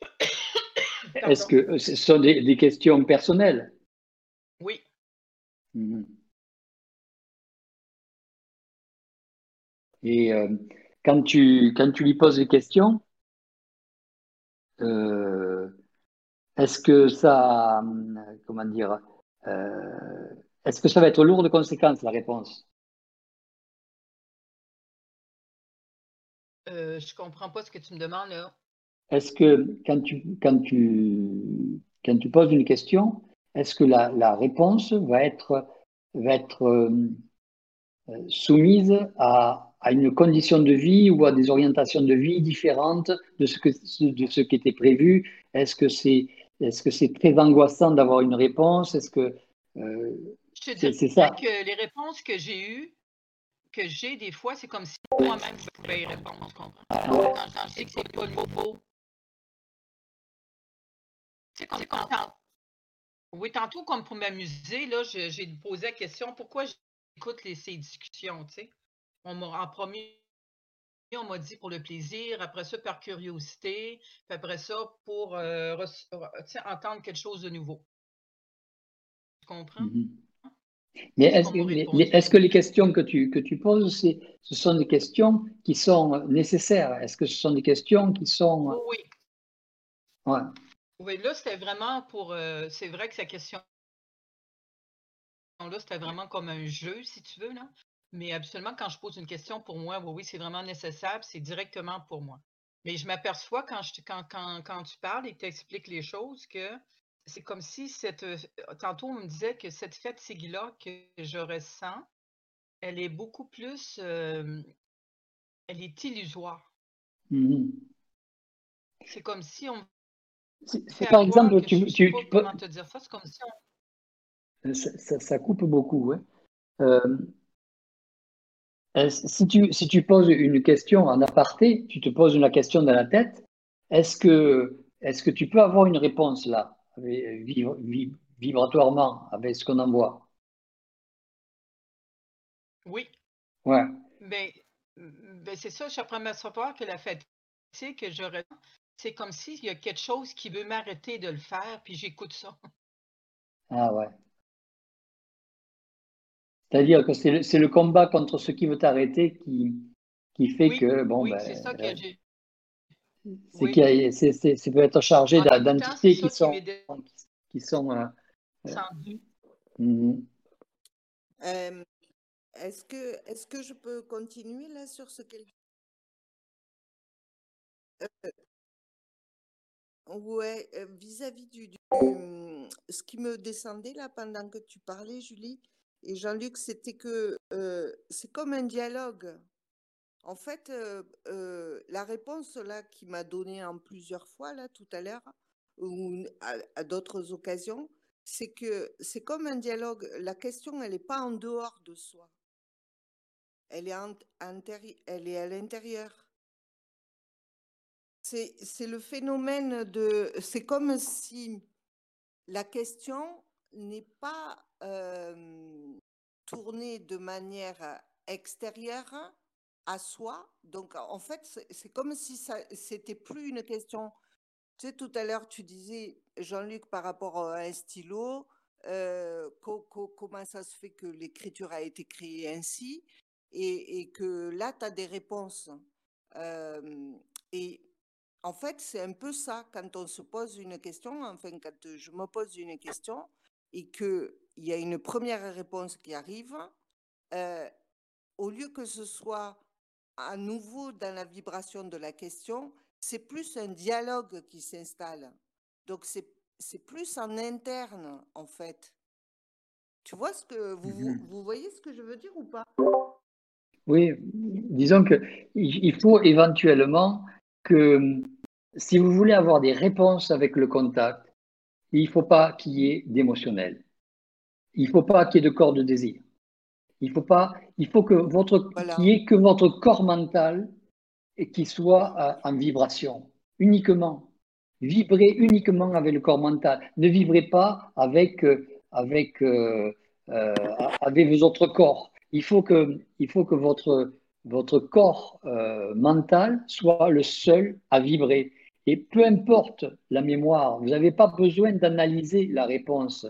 Est-ce que euh, ce sont des, questions personnelles? Oui. Mhm. Et euh, quand, tu, quand tu lui poses des questions, euh, est-ce que ça, comment dire, est-ce que ça va être lourd de conséquences, la réponse? Euh, Je ne comprends pas ce que tu me demandes là. Est-ce que quand tu, quand, tu, quand tu poses une question, est-ce que la, la, réponse va être, va être euh, soumise à, à, une condition de vie ou à des orientations de vie différentes de ce, que, de ce qui était prévu Est-ce que c'est est -ce c'est très angoissant d'avoir une réponse? Est-ce que euh, je te dis que les réponses que j'ai eues, que j'ai des fois, c'est comme si moi-même je pouvais y répondre. Quand, je sais que c'est pas nouveau. C'est comme quand. Oui, tantôt, comme pour m'amuser, là, j'ai posé la question pourquoi j'écoute ces discussions, tu sais? On en premier, on m'a dit pour le plaisir, après ça par curiosité, puis après ça pour euh, entendre quelque chose de nouveau. Tu comprends? Mm-hmm. Mais est-ce que, les questions que tu, que tu poses, ce sont des questions qui sont nécessaires? Est-ce que ce sont des questions qui sont... Oui. Ouais. Oui, là, c'était vraiment pour... Euh, c'est vrai que sa question... Là, c'était vraiment comme un jeu, si tu veux, là. Mais absolument, quand je pose une question pour moi, oui, oui, c'est vraiment nécessaire, c'est directement pour moi. Mais je m'aperçois quand, je, quand, quand, quand tu parles et que tu expliques les choses que c'est comme si cette. Euh, tantôt, on me disait que cette fatigue-là que je ressens, elle est beaucoup plus. elle est illusoire. Mmh c'est comme si on. C'est par exemple, tu, tu, tu peux. Comment te dire ça? C'est comme si on. Ça, ça, coupe beaucoup, ouais. si, tu, si tu poses une question en aparté, tu te poses une question dans la tête, est-ce que, est-ce que tu peux avoir une réponse là vibratoirement avec ce qu'on envoie? Oui. Ouais. Mais, ben c'est ça, je à savoir que la fatigue que je c'est comme s'il y a quelque chose qui veut m'arrêter de le faire, puis j'écoute ça. Ah ouais. C'est-à-dire que c'est le, le, combat contre ce qui veut t'arrêter qui, qui fait que, bon, oui, ben, c'est ça que euh, j'ai c'est peut être chargé d'identités qui sont, qui sont. Euh, mmh est-ce que, est que je peux continuer là sur ce qu'elle euh, Ouais, vis-à-vis du, mmh, ce qui me descendait là pendant que tu parlais, Julie et Jean-Luc, c'était que c'est comme un dialogue. En fait, la réponse là qui m'a donnée en plusieurs fois là tout à l'heure ou à, d'autres occasions, c'est que c'est comme un dialogue. La question, elle n'est pas en dehors de soi. Elle est à l'intérieur. C'est le phénomène de... C'est comme si la question n'est pas tournée de manière extérieure, à soi. Donc, en fait, c'est comme si ça, c'était plus une question. Tu sais, tout à l'heure, tu disais, Jean-Luc, par rapport à un stylo, euh, comment ça se fait que l'écriture a été créée ainsi et, que là, tu as des réponses. Euh, et en fait, c'est un peu ça, quand on se pose une question, enfin, quand je me pose une question et qu'il y a une première réponse qui arrive, euh, au lieu que ce soit à nouveau dans la vibration de la question, c'est plus un dialogue qui s'installe. Donc c'est plus en interne, en fait. Tu vois ce que vous, mmh vous voyez ce que je veux dire ou pas? Oui, disons que il faut éventuellement que si vous voulez avoir des réponses avec le contact, il ne faut pas qu'il y ait d'émotionnel. Il ne faut pas qu'il y ait de corps de désir. Il faut pas, il faut que votre, qu'il y ait que votre corps mental et qui soit euh, en vibration uniquement. Vibrez uniquement avec le corps mental. Ne vivrez pas avec, euh, avec, euh, avec vos autres corps. Il faut que, il faut que votre, votre corps mental soit le seul à vibrer. Et peu importe la mémoire, vous n'avez pas besoin d'analyser la réponse.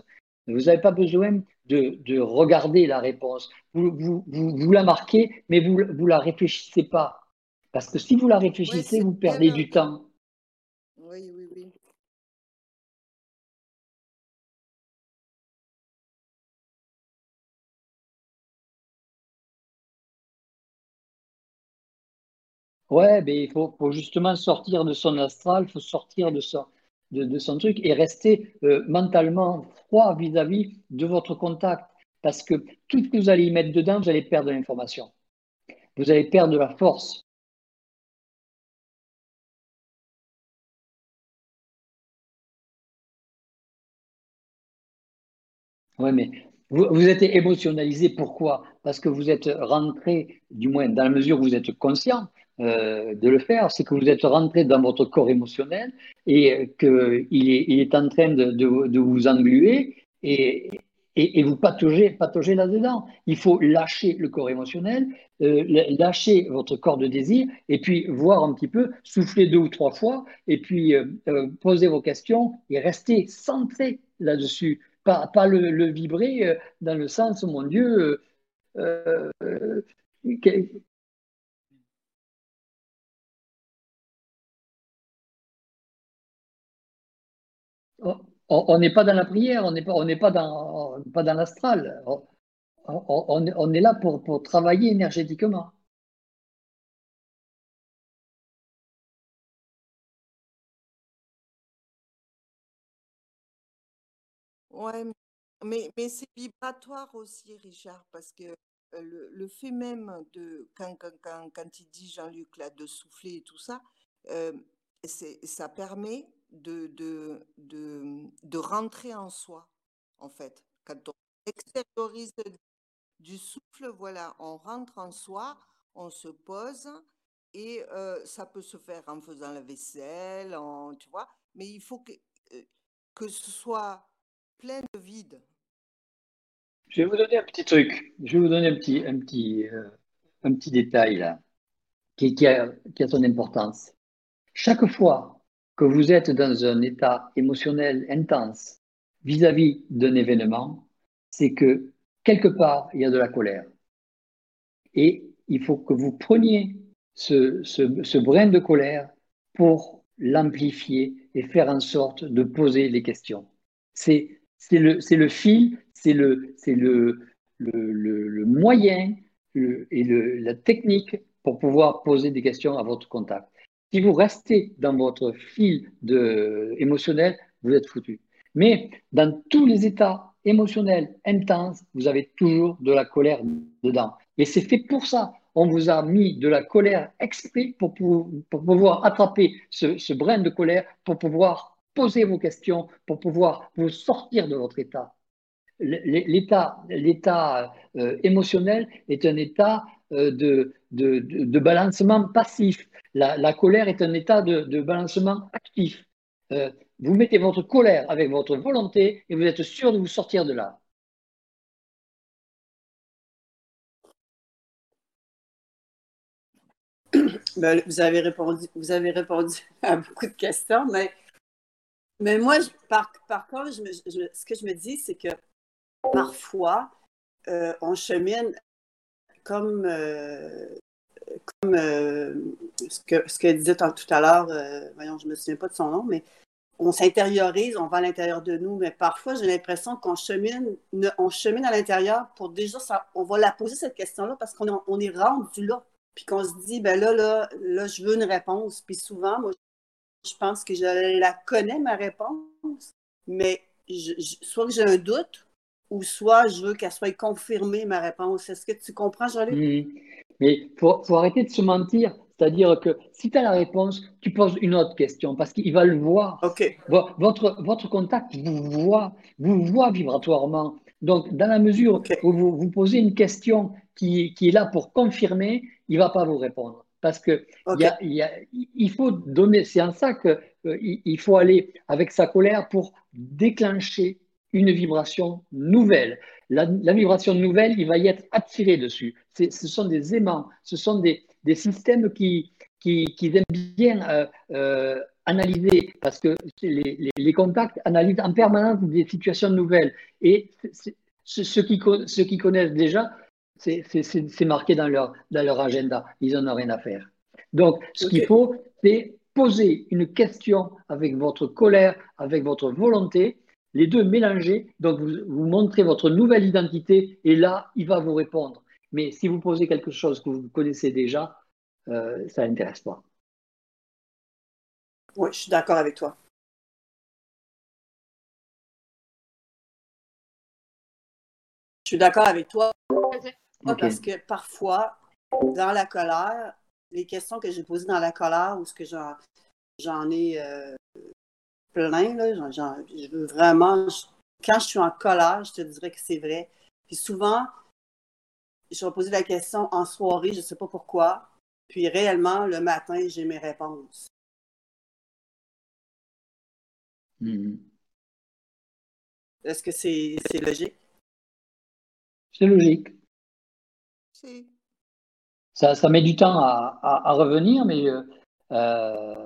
Vous n'avez pas besoin de, regarder la réponse. Vous, vous, la marquez, mais vous ne la réfléchissez pas. Parce que si vous la réfléchissez, vous perdez du temps. Ouais, mais il faut, justement sortir de son astral, il faut sortir de son, de, son truc et rester euh, mentalement froid vis-à-vis de votre contact. Parce que tout ce que vous allez y mettre dedans, vous allez perdre de l'information. Vous allez perdre de la force. Oui, mais vous, vous, êtes émotionnalisé. Pourquoi? Parce que vous êtes rentré, du moins dans la mesure où vous êtes conscient, euh, de le faire, c'est que vous êtes rentré dans votre corps émotionnel et qu'il est, il est en train de, vous engluer et, et, vous pataugez, là-dedans. Il faut lâcher le corps émotionnel, euh, lâcher votre corps de désir et puis voir un petit peu, souffler deux ou trois fois et puis euh, poser vos questions et rester centré là-dessus. Pas, pas le, vibrer dans le sens, mon Dieu, on n'est pas dans la prière, on n'est pas, dans, l'astral. On, est là pour, travailler énergétiquement. Ouais, mais, c'est vibratoire aussi, Richard, parce que le, le fait même de, quand, quand, quand, il dit Jean-Luc là, de souffler et tout ça, c'est, ça permet de, de, de, de, rentrer en soi, en fait. Quand on extériorise du souffle, voilà, on rentre en soi, on se pose, et euh, ça peut se faire en faisant la vaisselle, en, tu vois, mais il faut que, euh, que ce soit plein de vide. Je vais vous donner un petit truc, je vais vous donner un petit, un petit, euh, un petit détail là, qui, qui, a, qui a son importance. Chaque fois que vous êtes dans un état émotionnel intense vis-à-vis d'un événement, c'est que quelque part, il y a de la colère. Et il faut que vous preniez ce, ce, brin de colère pour l'amplifier et faire en sorte de poser les questions. C'est le, le fil, c'est le, le, le, le, moyen et la technique pour pouvoir poser des questions à votre contact. Si vous restez dans votre fil de, émotionnel, vous êtes foutu. Mais dans tous les états émotionnels intenses, vous avez toujours de la colère dedans. Et c'est fait pour ça. On vous a mis de la colère exprès pour, pouvoir attraper ce, ce, brin de colère, pour pouvoir poser vos questions, pour pouvoir vous sortir de votre état. L'état, l'état euh, émotionnel est un état euh, de, de, de, balancement passif. La, colère est un état de, balancement actif. Euh, vous mettez votre colère avec votre volonté et vous êtes sûr de vous sortir de là. Ben, vous, avez répondu, vous avez répondu à beaucoup de questions, mais, mais moi, par, par, contre, ce que je me dis, c'est que parfois, euh, on chemine comme, euh, euh, ce, que, ce que disait tout à l'heure, euh, voyons, je ne me souviens pas de son nom, mais on s'intériorise, on va à l'intérieur de nous, mais parfois j'ai l'impression qu'on chemine, on chemine à l'intérieur pour déjà, ça, on va la poser cette question-là parce qu'on est, on est rendu là, puis qu'on se dit, ben là, là, là, je veux une réponse. Puis souvent, moi, je pense que je la connais, ma réponse, mais soit que j'ai un doute, ou soit je veux qu'elle soit confirmée, ma réponse. Est-ce que tu comprends, Jean-Luc? Mais il faut, arrêter de se mentir. C'est-à-dire que si tu as la réponse, tu poses une autre question parce qu'il va le voir. Votre, votre contact vous voit, vous voit vibratoirement. Donc, dans la mesure où vous, vous, posez une question qui, qui, est là pour confirmer, il ne va pas vous répondre. Parce que il faut donner, c'est en ça qu'il euh, il faut aller avec sa colère pour déclencher une vibration nouvelle. La, vibration nouvelle, il va y être attiré dessus. Ce sont des aimants, ce sont des, des systèmes qui, qui, qui, aiment bien euh, euh, analyser, parce que les, les, contacts analysent en permanence des situations nouvelles. Et ceux, qui, ceux qui connaissent déjà, c'est marqué dans leur, dans leur agenda. Ils n'en ont rien à faire. Donc, ce qu'il faut, c'est poser une question avec votre colère, avec votre volonté, les deux mélangés. Donc, vous, vous montrez votre nouvelle identité et là, il va vous répondre. Mais si vous posez quelque chose que vous connaissez déjà, euh, ça n'intéresse pas. Oui, je suis d'accord avec toi. Je suis d'accord avec toi parce que parfois, dans la colère, les questions que j'ai posées dans la colère ou ce que j'en ai euh, plein, là, je veux vraiment, quand je suis en colère, je te dirais que c'est vrai. Puis souvent, je vais poser la question en soirée, je ne sais pas pourquoi. Puis réellement, le matin, j'ai mes réponses. Mm-hmm. Est-ce que c'est logique? C'est logique. Ça, ça, met du temps à, à, revenir, mais euh, euh,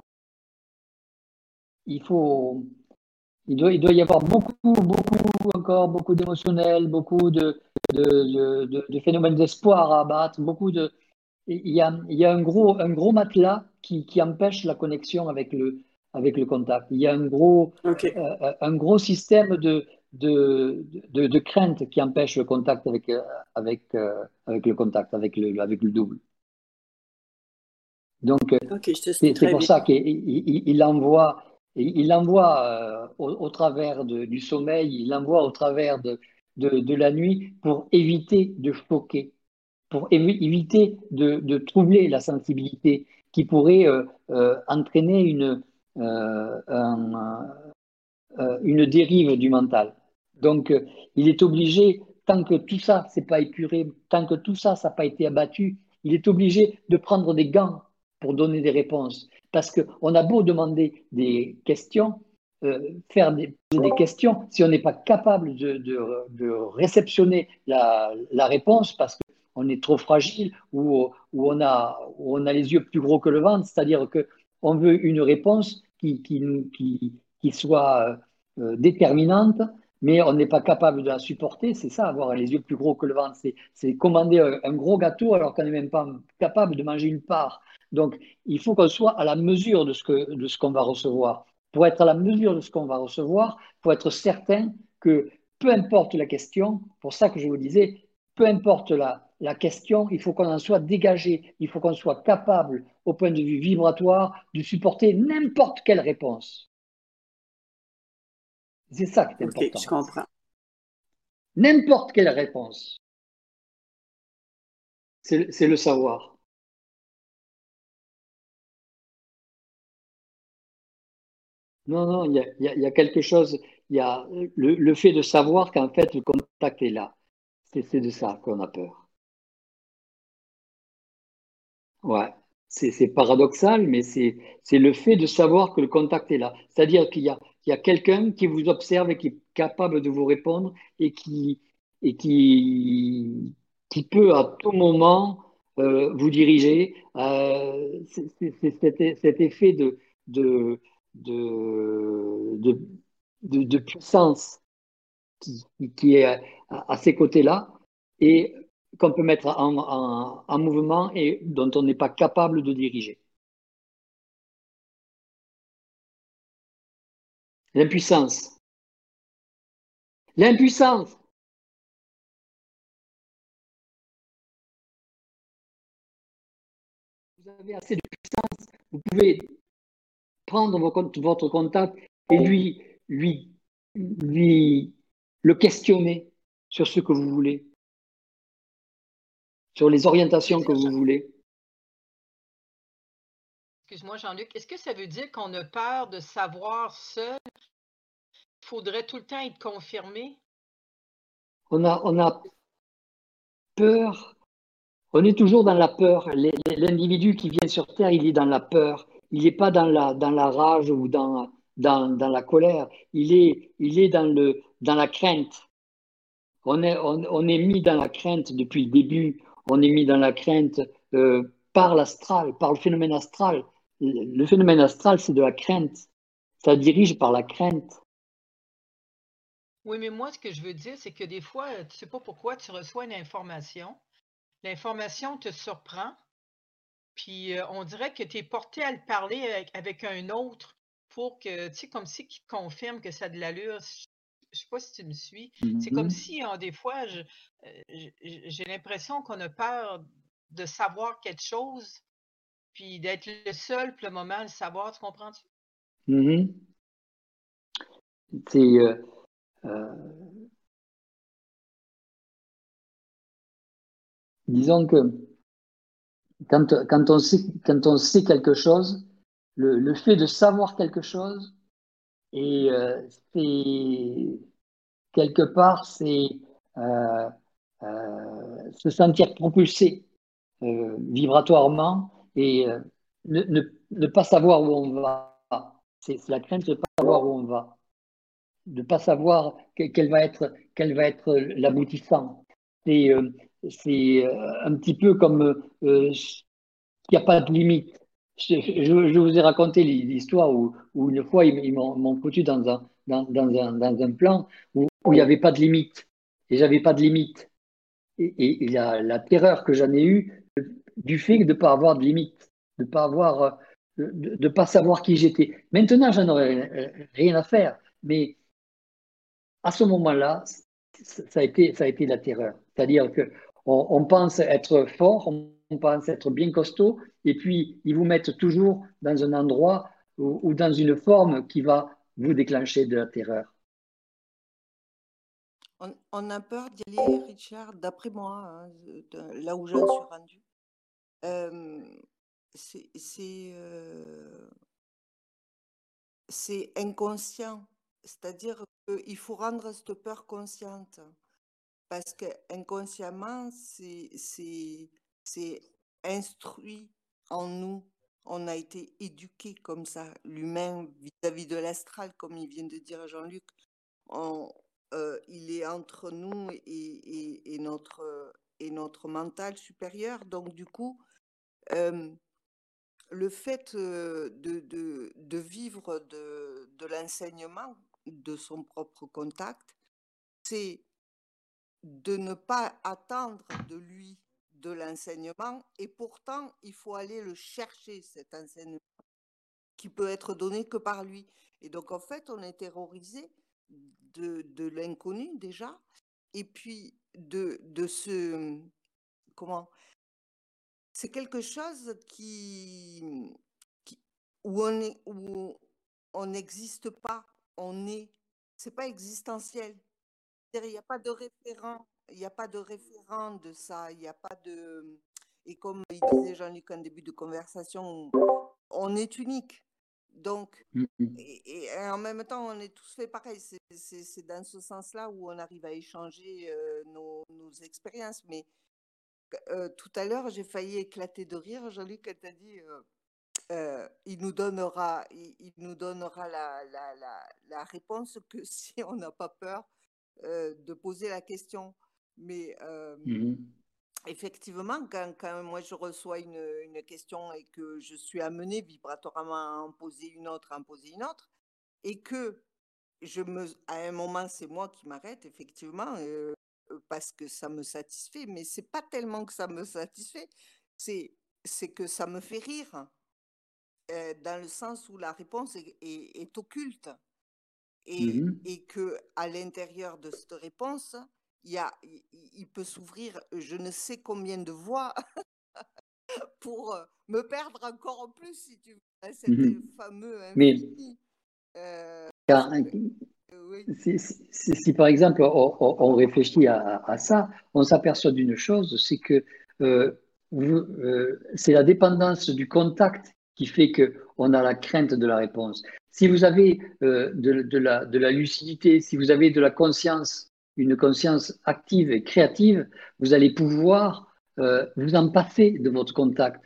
il faut. Il doit, il doit y avoir beaucoup, beaucoup, encore beaucoup d'émotionnel, beaucoup de, de, de, de phénomènes d'espoir à abattre, beaucoup de. Il y a, il y a un, gros, un gros matelas qui, qui empêche la connexion avec le, avec le contact. Il y a un gros, euh, un gros système de, de, de, de, crainte qui empêche le contact avec, euh, avec, euh, avec le contact, avec le, avec le double. Donc, c'est pour ça qu'il il, envoie, il envoie au, au, travers du sommeil, il envoie au travers de, la nuit pour éviter de choquer, pour éviter de, troubler la sensibilité qui pourrait entraîner une, euh, euh, une dérive du mental. Donc, euh, il est obligé, tant que tout ça c'est pas épuré, tant que tout ça, ça n'a pas été abattu, il est obligé de prendre des gants pour donner des réponses. Parce qu'on a beau demander des questions, faire des, questions, si on n'est pas capable de, réceptionner la, réponse parce qu'on est trop fragile ou, on a, les yeux plus gros que le ventre, c'est-à-dire que on veut une réponse qui, soit euh, déterminante, mais on n'est pas capable de la supporter. C'est ça, avoir les yeux plus gros que le ventre. C'est commander un, gros gâteau alors qu'on n'est même pas capable de manger une part. Donc, il faut qu'on soit à la mesure de ce qu'on va recevoir. Pour être à la mesure de ce qu'on va recevoir, pour être certain que peu importe la question, pour ça que je vous disais, peu importe la question, il faut qu'on en soit dégagé, il faut qu'on soit capable, au point de vue vibratoire, de supporter n'importe quelle réponse. C'est ça qui est important. Je comprends. N'importe quelle réponse. C'est le savoir. Non, non, il y a, quelque chose, il y a le, le fait de savoir qu'en fait le contact est là. C'est de ça qu'on a peur. Ouais, c'est paradoxal, mais c'est le fait de savoir que le contact est là. C'est-à-dire qu'il y a, il y a quelqu'un qui vous observe et qui est capable de vous répondre et qui, et qui, qui peut à tout moment euh, vous diriger. Euh, c'est cet, cet, effet de, de, de, de, puissance qui, qui, est à, à ces côtés-là. Et qu'on peut mettre en, mouvement et dont on n'est pas capable de diriger. L'impuissance. L'impuissance. Vous avez assez de puissance, vous pouvez prendre votre contact et lui, lui, lui, le questionner sur ce que vous voulez sur les orientations que vous voulez. Excuse-moi Jean-Luc, est-ce que ça veut dire qu'on a peur de savoir seul? Il faudrait tout le temps être confirmé? On a, on a peur, on est toujours dans la peur. L'individu qui vient sur Terre, il est dans la peur. Il n'est pas dans la, dans la rage ou dans, dans, dans la colère. Il est, il est dans, le, dans la crainte. On est, on, on est mis dans la crainte depuis le début. On est mis dans la crainte euh, par l'astral, par le phénomène astral. Le phénomène astral, c'est de la crainte. Ça dirige par la crainte. Oui, mais moi, ce que je veux dire, c'est que des fois, tu ne sais pas pourquoi tu reçois une information. L'information te surprend. Puis euh, on dirait que tu es porté à le parler avec, un autre pour que, tu sais, comme si qui confirme que ça a de l'allure. Je ne sais pas si tu me suis. C'est comme mm-hmm. si, hein, des fois, euh, j'ai l'impression qu'on a peur de savoir quelque chose, puis d'être le seul, pour le moment, à le savoir. Tu comprends-tu? Euh, disons que quand, quand, on sait, quand on sait quelque chose, le, fait de savoir quelque chose, et euh, c'est quelque part, c'est se sentir propulsé vibratoirement et euh, ne, ne, ne, pas savoir où on va. C'est la crainte de ne pas savoir où on va de ne pas savoir quel va être, quel va être l'aboutissant. C'est euh, euh, un petit peu comme euh, n'y a pas de limite. Je, vous ai raconté l'histoire où, où, une fois ils, m'ont foutu dans un, dans, dans, un, dans un plan où, il n'y avait pas de limite. Et j'avais pas de limite. Et, et, la, la, terreur que j'en ai eue du fait de ne pas avoir de limite, de ne de ne pas savoir qui j'étais. Maintenant, j'en aurais rien à faire. Mais à ce moment-là, ça a été, ça a été la terreur. C'est-à-dire que on, pense être fort, on pense être bien costaud, et puis ils vous mettent toujours dans un endroit ou, dans une forme qui va vous déclencher de la terreur. On, a peur d'y aller, Richard, d'après moi, hein, là où je suis rendue. C'est inconscient. C'est-à-dire qu'il faut rendre cette peur consciente. Parce qu'inconsciemment, c'est instruit en nous. On a été éduqué comme ça. L'humain, vis-à-vis de l'astral, comme il vient de dire Jean-Luc, il est entre nous et, et, notre, et notre mental supérieur. Donc, du coup, le fait de, vivre de, l'enseignement de son propre contact, c'est de ne pas attendre de lui de l'enseignement et pourtant il faut aller le chercher cet enseignement qui peut être donné que par lui. Et donc en fait on est terrorisé de, l'inconnu déjà et puis de ce comment c'est quelque chose qui, qui où on est où on n'existe pas on est, c'est pas existentiel. Il n'y a pas de référent, il n'y a pas de référent de ça, il n'y a pas de. Et comme il disait Jean-Luc en début de conversation, on est unique. Donc, mmh et, en même temps, on est tous fait pareil. C'est dans ce sens-là où on arrive à échanger euh, nos, nos, expériences. Mais euh, tout à l'heure, j'ai failli éclater de rire, Jean-Luc, quand tu as dit euh, il nous donnera, il, nous donnera la, la, la, la, réponse que si on n'a pas peur de poser la question. Mais mmh effectivement, quand, quand, moi je reçois une, une, question et que je suis amenée vibratoirement à en poser une autre, à en poser une autre, et que je me, à un moment c'est moi qui m'arrête, effectivement, parce que ça me satisfait, mais c'est pas tellement que ça me satisfait, c'est c'est que ça me fait rire dans le sens où la réponse est, est, occulte et, mmh et que à l'intérieur de cette réponse, il, y a, il, peut s'ouvrir je ne sais combien de voies pour me perdre encore plus, si tu veux, cet mmh fameux Mais, euh, si, par exemple on, réfléchit à, ça, on s'aperçoit d'une chose, c'est que euh, euh, c'est la dépendance du contact qui fait qu'on a la crainte de la réponse. Si vous avez euh, de, la, de la lucidité, si vous avez de la conscience, une conscience active et créative, vous allez pouvoir vous en passer de votre contact.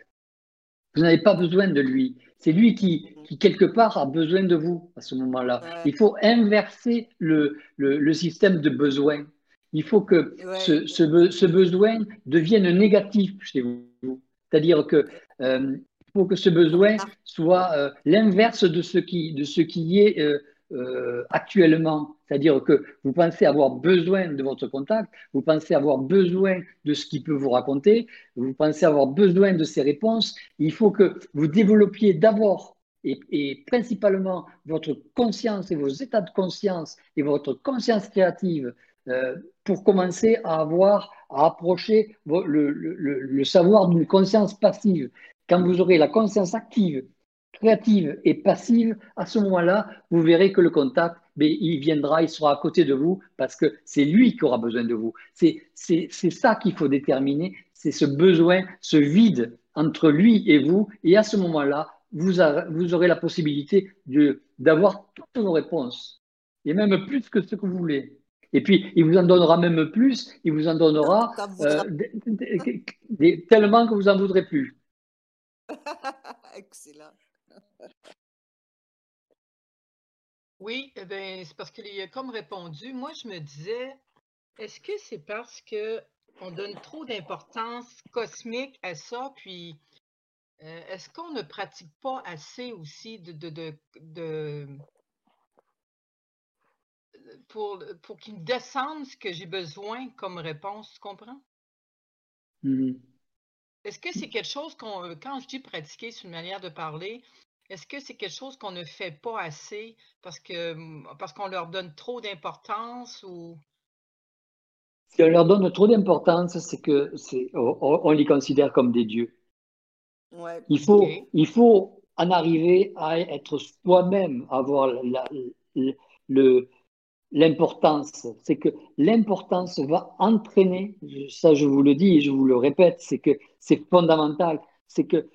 Vous n'avez pas besoin de lui. C'est lui qui, qui, quelque part, a besoin de vous à ce moment-là. Il faut inverser le, le, système de besoin. Il faut que ce, ce, besoin devienne négatif chez vous. C'est-à-dire que euh, faut que ce besoin soit euh, l'inverse de ce qui, de ce qui est euh, euh, actuellement. C'est-à-dire que vous pensez avoir besoin de votre contact, vous pensez avoir besoin de ce qu'il peut vous raconter, vous pensez avoir besoin de ses réponses. Il faut que vous développiez d'abord et, principalement votre conscience et vos états de conscience et votre conscience créative pour commencer à avoir, à approcher le savoir d'une conscience passive. Quand vous aurez la conscience active, créative et passive, à ce moment-là, vous verrez que le contact, mais ben, il viendra, il sera à côté de vous parce que c'est lui qui aura besoin de vous. C'est ça qu'il faut déterminer, c'est ce besoin, ce vide entre lui et vous. Et à ce moment-là, vous, vous, aurez la possibilité d'avoir toutes vos réponses, et même plus que ce que vous voulez. Et puis, il vous en donnera même plus, il vous en donnera euh, tellement que vous n'en voudrez plus. Excellent. Oui, eh ben, c'est parce qu'il a comme répondu. Moi, je me disais, est-ce que c'est parce que on donne trop d'importance cosmique à ça, puis euh, est-ce qu'on ne pratique pas assez aussi de, de, pour, pour qu'il descende ce que j'ai besoin comme réponse, tu comprends? Mmh est-ce que c'est quelque chose qu'on, euh, quand je dis pratiquer, c'est une manière de parler, est-ce que c'est quelque chose qu'on ne fait pas assez parce que mmh, parce qu'on leur donne trop d'importance ou? Si on leur donne trop d'importance, c'est que c'est on, les considère comme des dieux. il faut il faut en arriver à être soi-même, avoir le l'importance. C'est que l'importance va entraîner, ça je vous le dis et je vous le répète, c'est que c'est fondamental, c'est que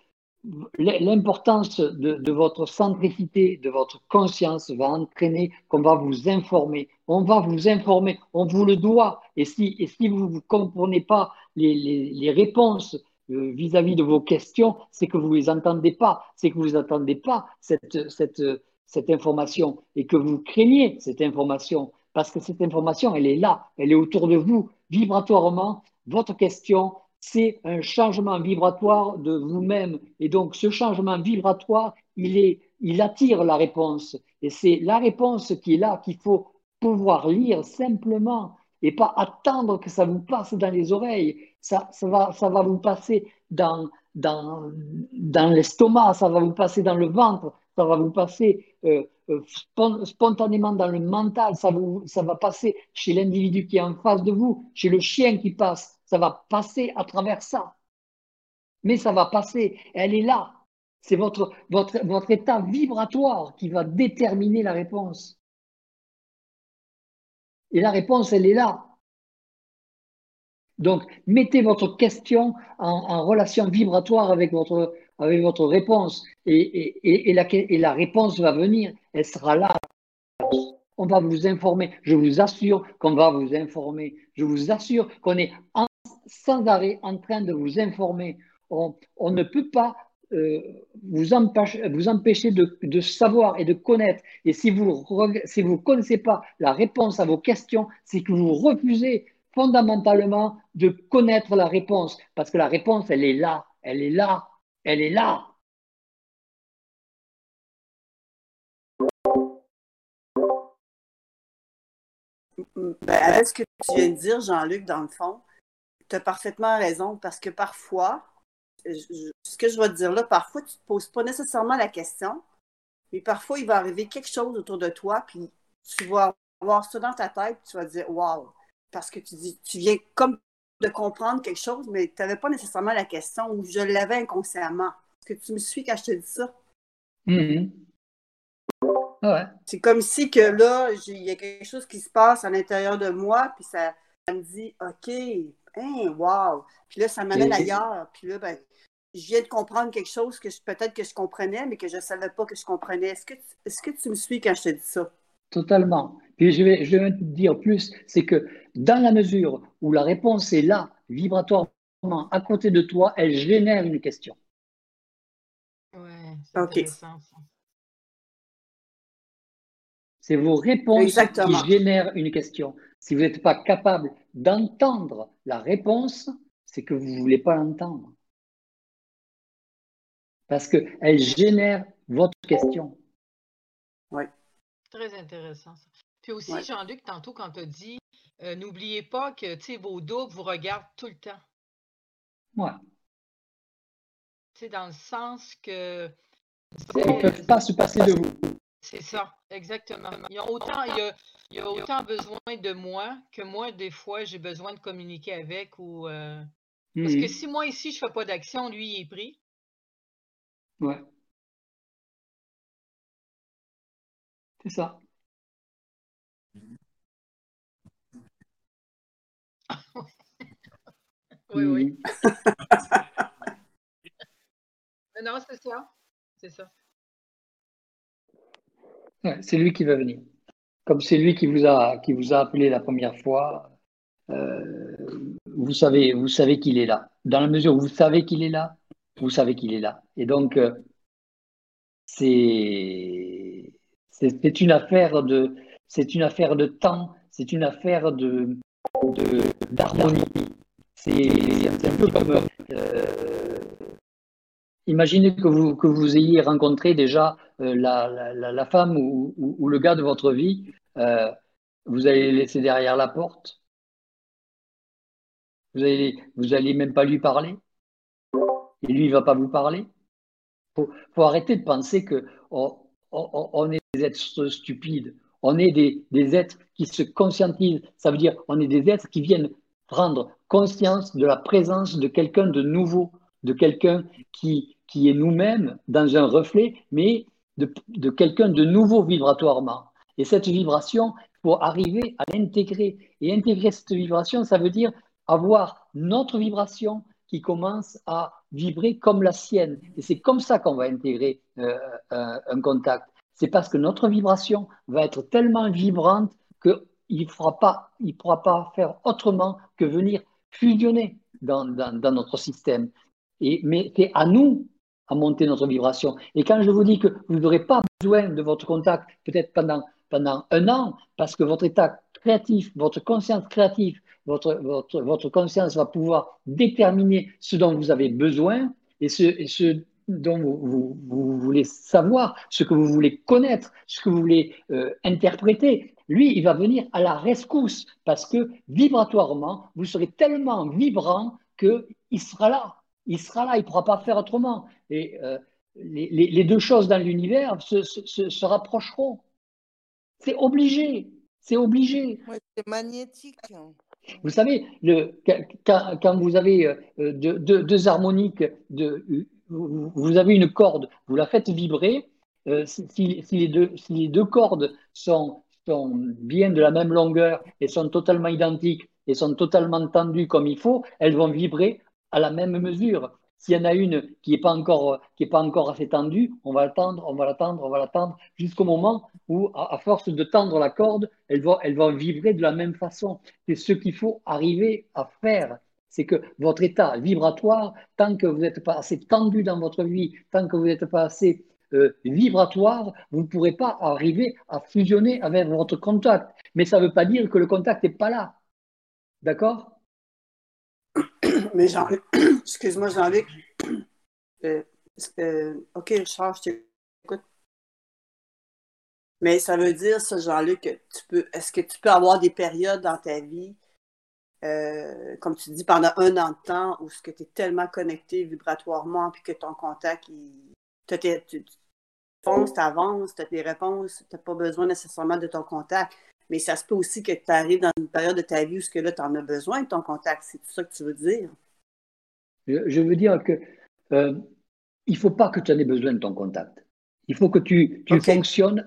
l'importance de, votre centricité, de votre conscience va entraîner qu'on va vous informer. On va vous informer, on vous le doit. Et si, et si vous ne comprenez pas les, les, réponses euh, vis-à-vis de vos questions, c'est que vous ne les entendez pas, c'est que vous n'entendez pas cette, cette, cette information et que vous craignez cette information parce que cette information, elle est là, elle est autour de vous, vibratoirement. Votre question, c'est un changement vibratoire de vous-même. Et donc, ce changement vibratoire, il, est, il attire la réponse. Et c'est la réponse qui est là qu'il faut pouvoir lire simplement et pas attendre que ça vous passe dans les oreilles. Ça, ça, va, ça va vous passer dans, dans, dans l'estomac, ça va vous passer dans le ventre, ça va vous passer euh, euh, spontanément dans le mental, ça, vous, ça va passer chez l'individu qui est en face de vous, chez le chien qui passe, ça va passer à travers ça. Mais ça va passer, elle est là. C'est votre, votre, votre état vibratoire qui va déterminer la réponse. Et la réponse, elle est là. Donc, mettez votre question en relation vibratoire avec votre, avec votre réponse et, et, la, et, la, réponse va venir, elle sera là. On va vous informer. Je vous assure qu'on va vous informer. Je vous assure qu'on est sans arrêt en train de vous informer. On, ne peut pas euh, vous, empêcher, de, savoir et de connaître. Et si vous ne si vous connaissez pas la réponse à vos questions, c'est que vous refusez fondamentalement de connaître la réponse. Parce que la réponse, elle est là. Elle est là elle est là. Ben, avec ce que tu viens de dire, Jean-Luc, dans le fond, tu as parfaitement raison parce que parfois, ce que je vais te dire là, parfois, tu ne te poses pas nécessairement la question, mais parfois, il va arriver quelque chose autour de toi, puis tu vas avoir ça dans ta tête, puis tu vas dire Waouh! Parce que tu, dis, tu viens comme de comprendre quelque chose, mais tu n'avais pas nécessairement la question ou je l'avais inconsciemment. Est-ce que tu me suis quand je te dis ça? Mm-hmm. C'est comme si que là, il y a quelque chose qui se passe à l'intérieur de moi, puis ça, me dit OK, hein, wow. Puis là, ça m'amène ailleurs. Puis là, ben, je viens de comprendre quelque chose que peut-être que je comprenais, mais que je ne savais pas que je comprenais. Est-ce que, est que tu me suis quand je te dis ça? Totalement. Puis je vais, je vais te dire plus, c'est que dans la mesure où la réponse est là, vibratoirement, à côté de toi, elle génère une question. Ouais, c'est C'est vos réponses qui génèrent une question. Si vous n'êtes pas capable d'entendre la réponse, c'est que vous ne voulez pas l'entendre parce qu'elle génère votre question. Oui. Très intéressant. Ça. Puis aussi, Jean-Luc, tantôt, quand tu as dit, euh, n'oubliez pas que vos doubles vous regardent tout le temps. Oui. sais, dans le sens que. Ils ne peuvent pas se passer de vous. C'est ça, exactement. Il y, a autant, il, y a, autant besoin de moi que moi, des fois, j'ai besoin de communiquer avec ou. Euh, parce que hmm. si moi, ici, je ne fais pas d'action, lui, il est pris. Ouais. C'est ça. oui, oui. non, c'est ça. C'est ça. C'est lui qui va venir. Comme c'est lui qui vous a qui vous a appelé la première fois, euh, vous savez vous savez qu'il est là. Dans la mesure où vous savez qu'il est là, vous savez qu'il est là. Et donc, euh, c'est c'est une affaire de c'est une affaire de temps, c'est une affaire de d'harmonie. c'est un peu comme euh, imaginez que vous que vous ayez rencontré déjà la, la, la, femme ou, ou, le gars de votre vie, vous allez le laisser derrière la porte? Vous allez vous allez même pas lui parler? Et lui, il va pas vous parler? Il faut, arrêter de penser qu'on on, est des êtres stupides. On est des, des, êtres qui se conscientisent. Ça veut dire on est des êtres qui viennent prendre conscience de la présence de quelqu'un de nouveau, de quelqu'un qui, qui est nous-mêmes dans un reflet, mais de, quelqu'un de nouveau vibratoirement. Et cette vibration, il faut arriver à l'intégrer. Et intégrer cette vibration, ça veut dire avoir notre vibration qui commence à vibrer comme la sienne. Et c'est comme ça qu'on va intégrer euh, euh, un, contact. C'est parce que notre vibration va être tellement vibrante qu'il ne pourra, pas, il pourra pas faire autrement que venir fusionner dans, dans, notre système. Et, mais c'est à nous à monter notre vibration. Et quand je vous dis que vous n'aurez pas besoin de votre contact, peut-être pendant, pendant un an, parce que votre état créatif, votre conscience créative votre, votre, votre conscience va pouvoir déterminer ce dont vous avez besoin et ce, et ce dont vous, vous, voulez savoir, ce que vous voulez connaître, ce que vous voulez euh, interpréter. Lui, il va venir à la rescousse parce que vibratoirement, vous serez tellement vibrant qu'il sera là. Il sera là, il ne pourra pas faire autrement. Et euh, les, les, deux choses dans l'univers se, se, se, rapprocheront. C'est obligé. C'est obligé. c'est magnétique. Vous savez, le, quand, vous avez euh, deux, harmoniques, vous avez une corde, vous la faites vibrer. Euh, si, les deux, si, les deux, cordes sont, sont, bien de la même longueur et sont totalement identiques et sont totalement tendues comme il faut, elles vont vibrer à la même mesure. S'il y en a une qui n'est pas encore pas encore assez tendue, on va l'attendre, on va l'attendre, on va l'attendre jusqu'au moment où, à, force de tendre la corde, elle va, elle va vibrer de la même façon. C'est ce qu'il faut arriver à faire. C'est que votre état vibratoire, tant que vous n'êtes pas assez tendu dans votre vie, tant que vous n'êtes pas assez euh, vibratoire, vous ne pourrez pas arriver à fusionner avec votre contact. Mais ça ne veut pas dire que le contact n'est pas là. D'accord? mais Jean, excuse-moi, Jean-Luc. Euh, euh, ok, Charles, je t'écoute. Mais ça veut dire, ça, Jean-Luc, que tu peux. Est-ce que tu peux avoir des périodes dans ta vie, euh, comme tu dis, pendant un an de temps, où ce que tu es tellement connecté vibratoirement, puis que ton contact, il, tu fonces, tu avances, tu as tes réponses, tu n'as pas besoin nécessairement de ton contact. Mais ça se peut aussi que tu arrives dans une période de ta vie où ce que là, tu en as besoin de ton contact. C'est tout ça que tu veux dire? Je, veux dire que euh, il ne faut pas que tu en aies besoin de ton contact. Il faut que tu, tu fonctionnes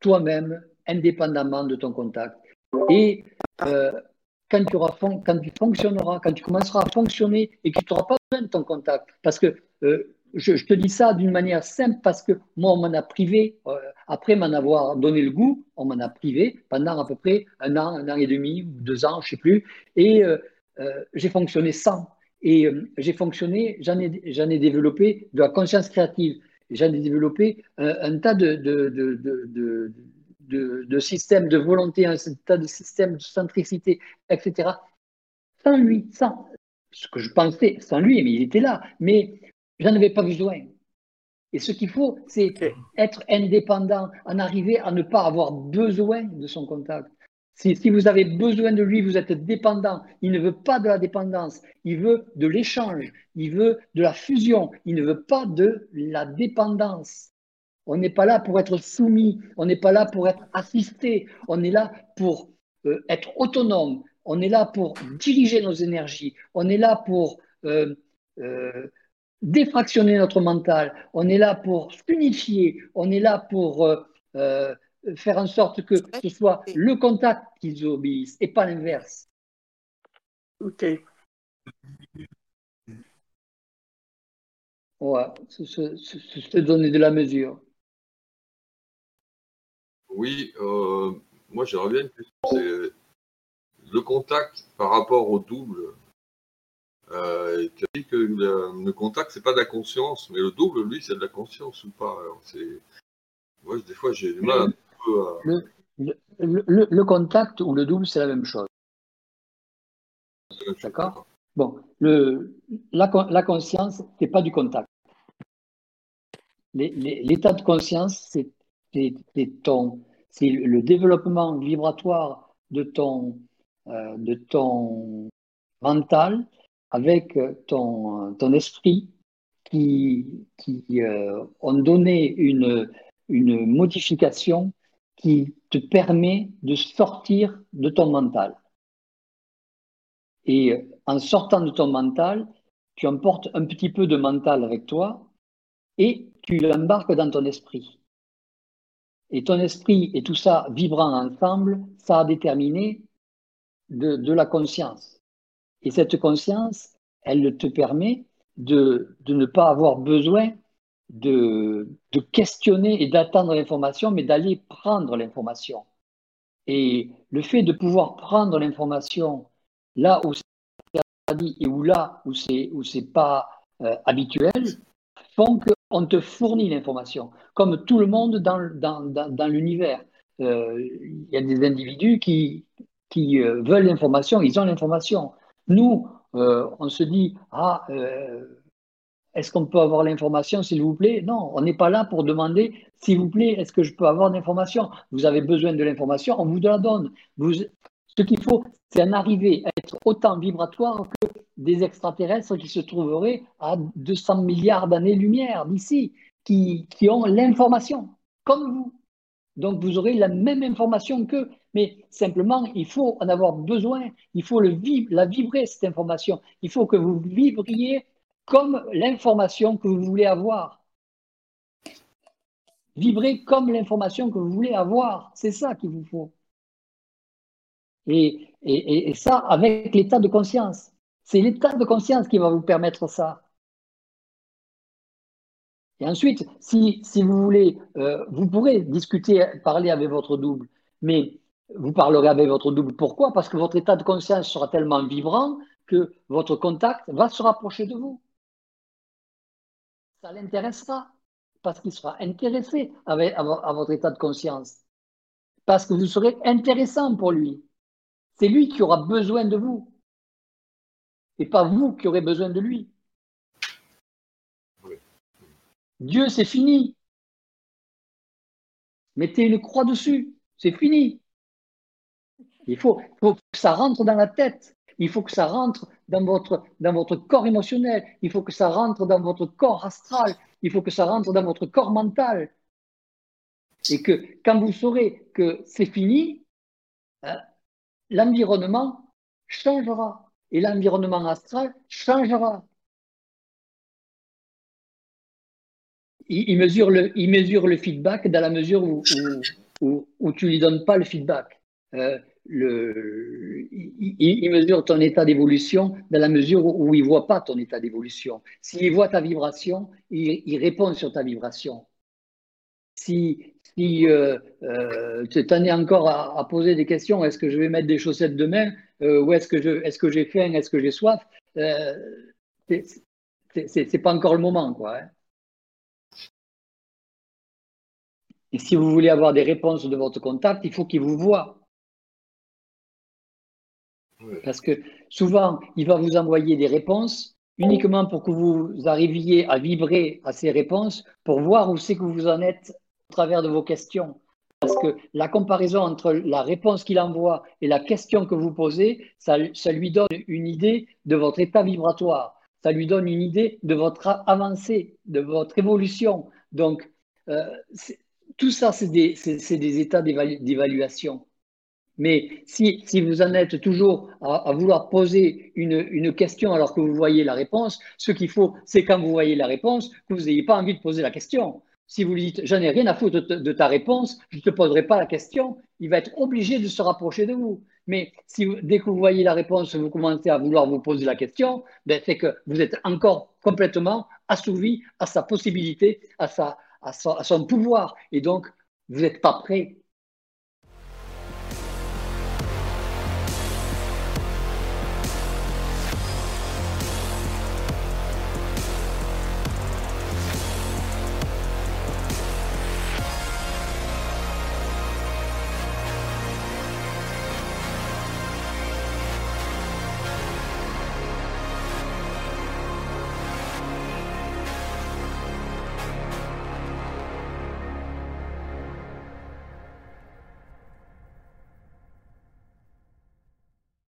toi-même, indépendamment de ton contact. Et euh, quand, tu auras quand tu fonctionneras, quand tu commenceras à fonctionner et que tu n'auras pas besoin de ton contact, parce que je, te dis ça d'une manière simple parce que moi, on m'en a privé, après m'en avoir donné le goût, on m'en a privé pendant à peu près un an, un an et demi, deux ans, je ne sais plus, et j'ai fonctionné sans. Et j'ai fonctionné, j'en ai, ai développé de la conscience créative, j'en ai développé un, tas de, de, de, de, systèmes de volonté, un tas de systèmes de centricité, etc. Sans lui, sans ce que je pensais, sans lui, mais il était là, mais j'en avais pas besoin. Et ce qu'il faut, c'est être indépendant, en arriver à ne pas avoir besoin de son contact. Si, si, vous avez besoin de lui, vous êtes dépendant. Il ne veut pas de la dépendance, il veut de l'échange, il veut de la fusion, il ne veut pas de la dépendance. On n'est pas là pour être soumis, on n'est pas là pour être assisté, on est là pour euh, être autonome, on est là pour diriger nos énergies, on est là pour euh, euh, défractionner notre mental, on est là pour s'unifier, on est là pour faire en sorte que ce soit le contact qu'ils obéissent et pas l'inverse. Ok. Ouais, se donner de la mesure. Oui, euh, moi j'aimerais bien une question. C'est le contact par rapport au double. Euh, tu as dit que le, contact, c'est pas de la conscience, mais le double, lui, c'est de la conscience ou pas Moi, des fois, j'ai du mal un peu à. Le, contact ou le double, c'est la même chose. D'accord Bon, le, la, la conscience, c'est pas du contact. L'état de conscience, c'est le développement vibratoire de ton, euh, de ton mental avec ton, ton esprit qui, qui euh, ont donné une, une modification qui te permet de sortir de ton mental. Et en sortant de ton mental, tu emportes un petit peu de mental avec toi et tu l'embarques dans ton esprit. Et ton esprit et tout ça vibrant ensemble, ça a déterminé de, la conscience. Et cette conscience, elle te permet de, ne pas avoir besoin de, de questionner et d'attendre l'information, mais d'aller prendre l'information. Et le fait de pouvoir prendre l'information là où c'est dit et où là où c'est où c'est pas euh, habituel font que on te fournit l'information, comme tout le monde dans, dans, dans, l'univers. Euh, il y a des individus qui, qui euh, veulent l'information, ils ont l'information. Nous, euh, on se dit, ah, est-ce qu'on peut avoir l'information, s'il vous plaît? Non, on n'est pas là pour demander, s'il vous plaît, est-ce que je peux avoir l'information? Vous avez besoin de l'information, on vous la donne. Ce qu'il faut, c'est en arriver à être autant vibratoire que des extraterrestres qui se trouveraient à 200 milliards d'années-lumière d'ici, qui, qui ont l'information, comme vous. Donc vous aurez la même information qu'eux, mais simplement, il faut en avoir besoin, il faut le la vibrer, cette information. Il faut que vous vibriez comme l'information que vous voulez avoir. Vibrez comme l'information que vous voulez avoir. C'est ça qu'il vous faut. Et, ça, avec l'état de conscience. C'est l'état de conscience qui va vous permettre ça. Et ensuite, si, vous voulez, euh, vous pourrez discuter, parler avec votre double, mais vous parlerez avec votre double. Pourquoi Parce que votre état de conscience sera tellement vibrant que votre contact va se rapprocher de vous. Ça l'intéressera, parce qu'il sera intéressé à votre état de conscience. Parce que vous serez intéressant pour lui. C'est lui qui aura besoin de vous. Et pas vous qui aurez besoin de lui. Dieu, c'est fini. Mettez une croix dessus. C'est fini. Il faut, que ça rentre dans la tête. Il faut que ça rentre dans votre, dans votre corps émotionnel. Il faut que ça rentre dans votre corps astral. Il faut que ça rentre dans votre corps mental. Et que quand vous saurez que c'est fini, hein, l'environnement changera et l'environnement astral changera. Il, mesure le, il mesure le feedback dans la mesure où, où, tu ne lui donnes pas le feedback. Euh, le, il, mesure ton état d'évolution dans la mesure où il ne voit pas ton état d'évolution. S'il voit ta vibration, il, répond sur ta vibration. Si, si euh, euh, tu en es encore à, poser des questions, est-ce que je vais mettre des chaussettes demain euh, ou est-ce que j'ai faim, est-ce que j'ai soif C'est pas encore le moment, quoi. Hein. Et si vous voulez avoir des réponses de votre contact, il faut qu'il vous voit. Parce que souvent, il va vous envoyer des réponses uniquement pour que vous arriviez à vibrer à ces réponses, pour voir où c'est que vous en êtes au travers de vos questions. Parce que la comparaison entre la réponse qu'il envoie et la question que vous posez, ça, lui donne une idée de votre état vibratoire. Ça lui donne une idée de votre avancée, de votre évolution. Donc, euh, tout ça, c'est des, des, états d'évaluation. Mais si, vous en êtes toujours à, vouloir poser une, question alors que vous voyez la réponse, ce qu'il faut, c'est quand vous voyez la réponse, que vous n'ayez pas envie de poser la question. Si vous lui dites, j'en ai rien à foutre de, ta réponse, je ne te poserai pas la question, il va être obligé de se rapprocher de vous. Mais dès que vous voyez la réponse, vous commencez à vouloir vous poser la question, ben, c'est que vous êtes encore complètement assouvi à sa possibilité, à, son, à son pouvoir. Et donc, vous n'êtes pas prêt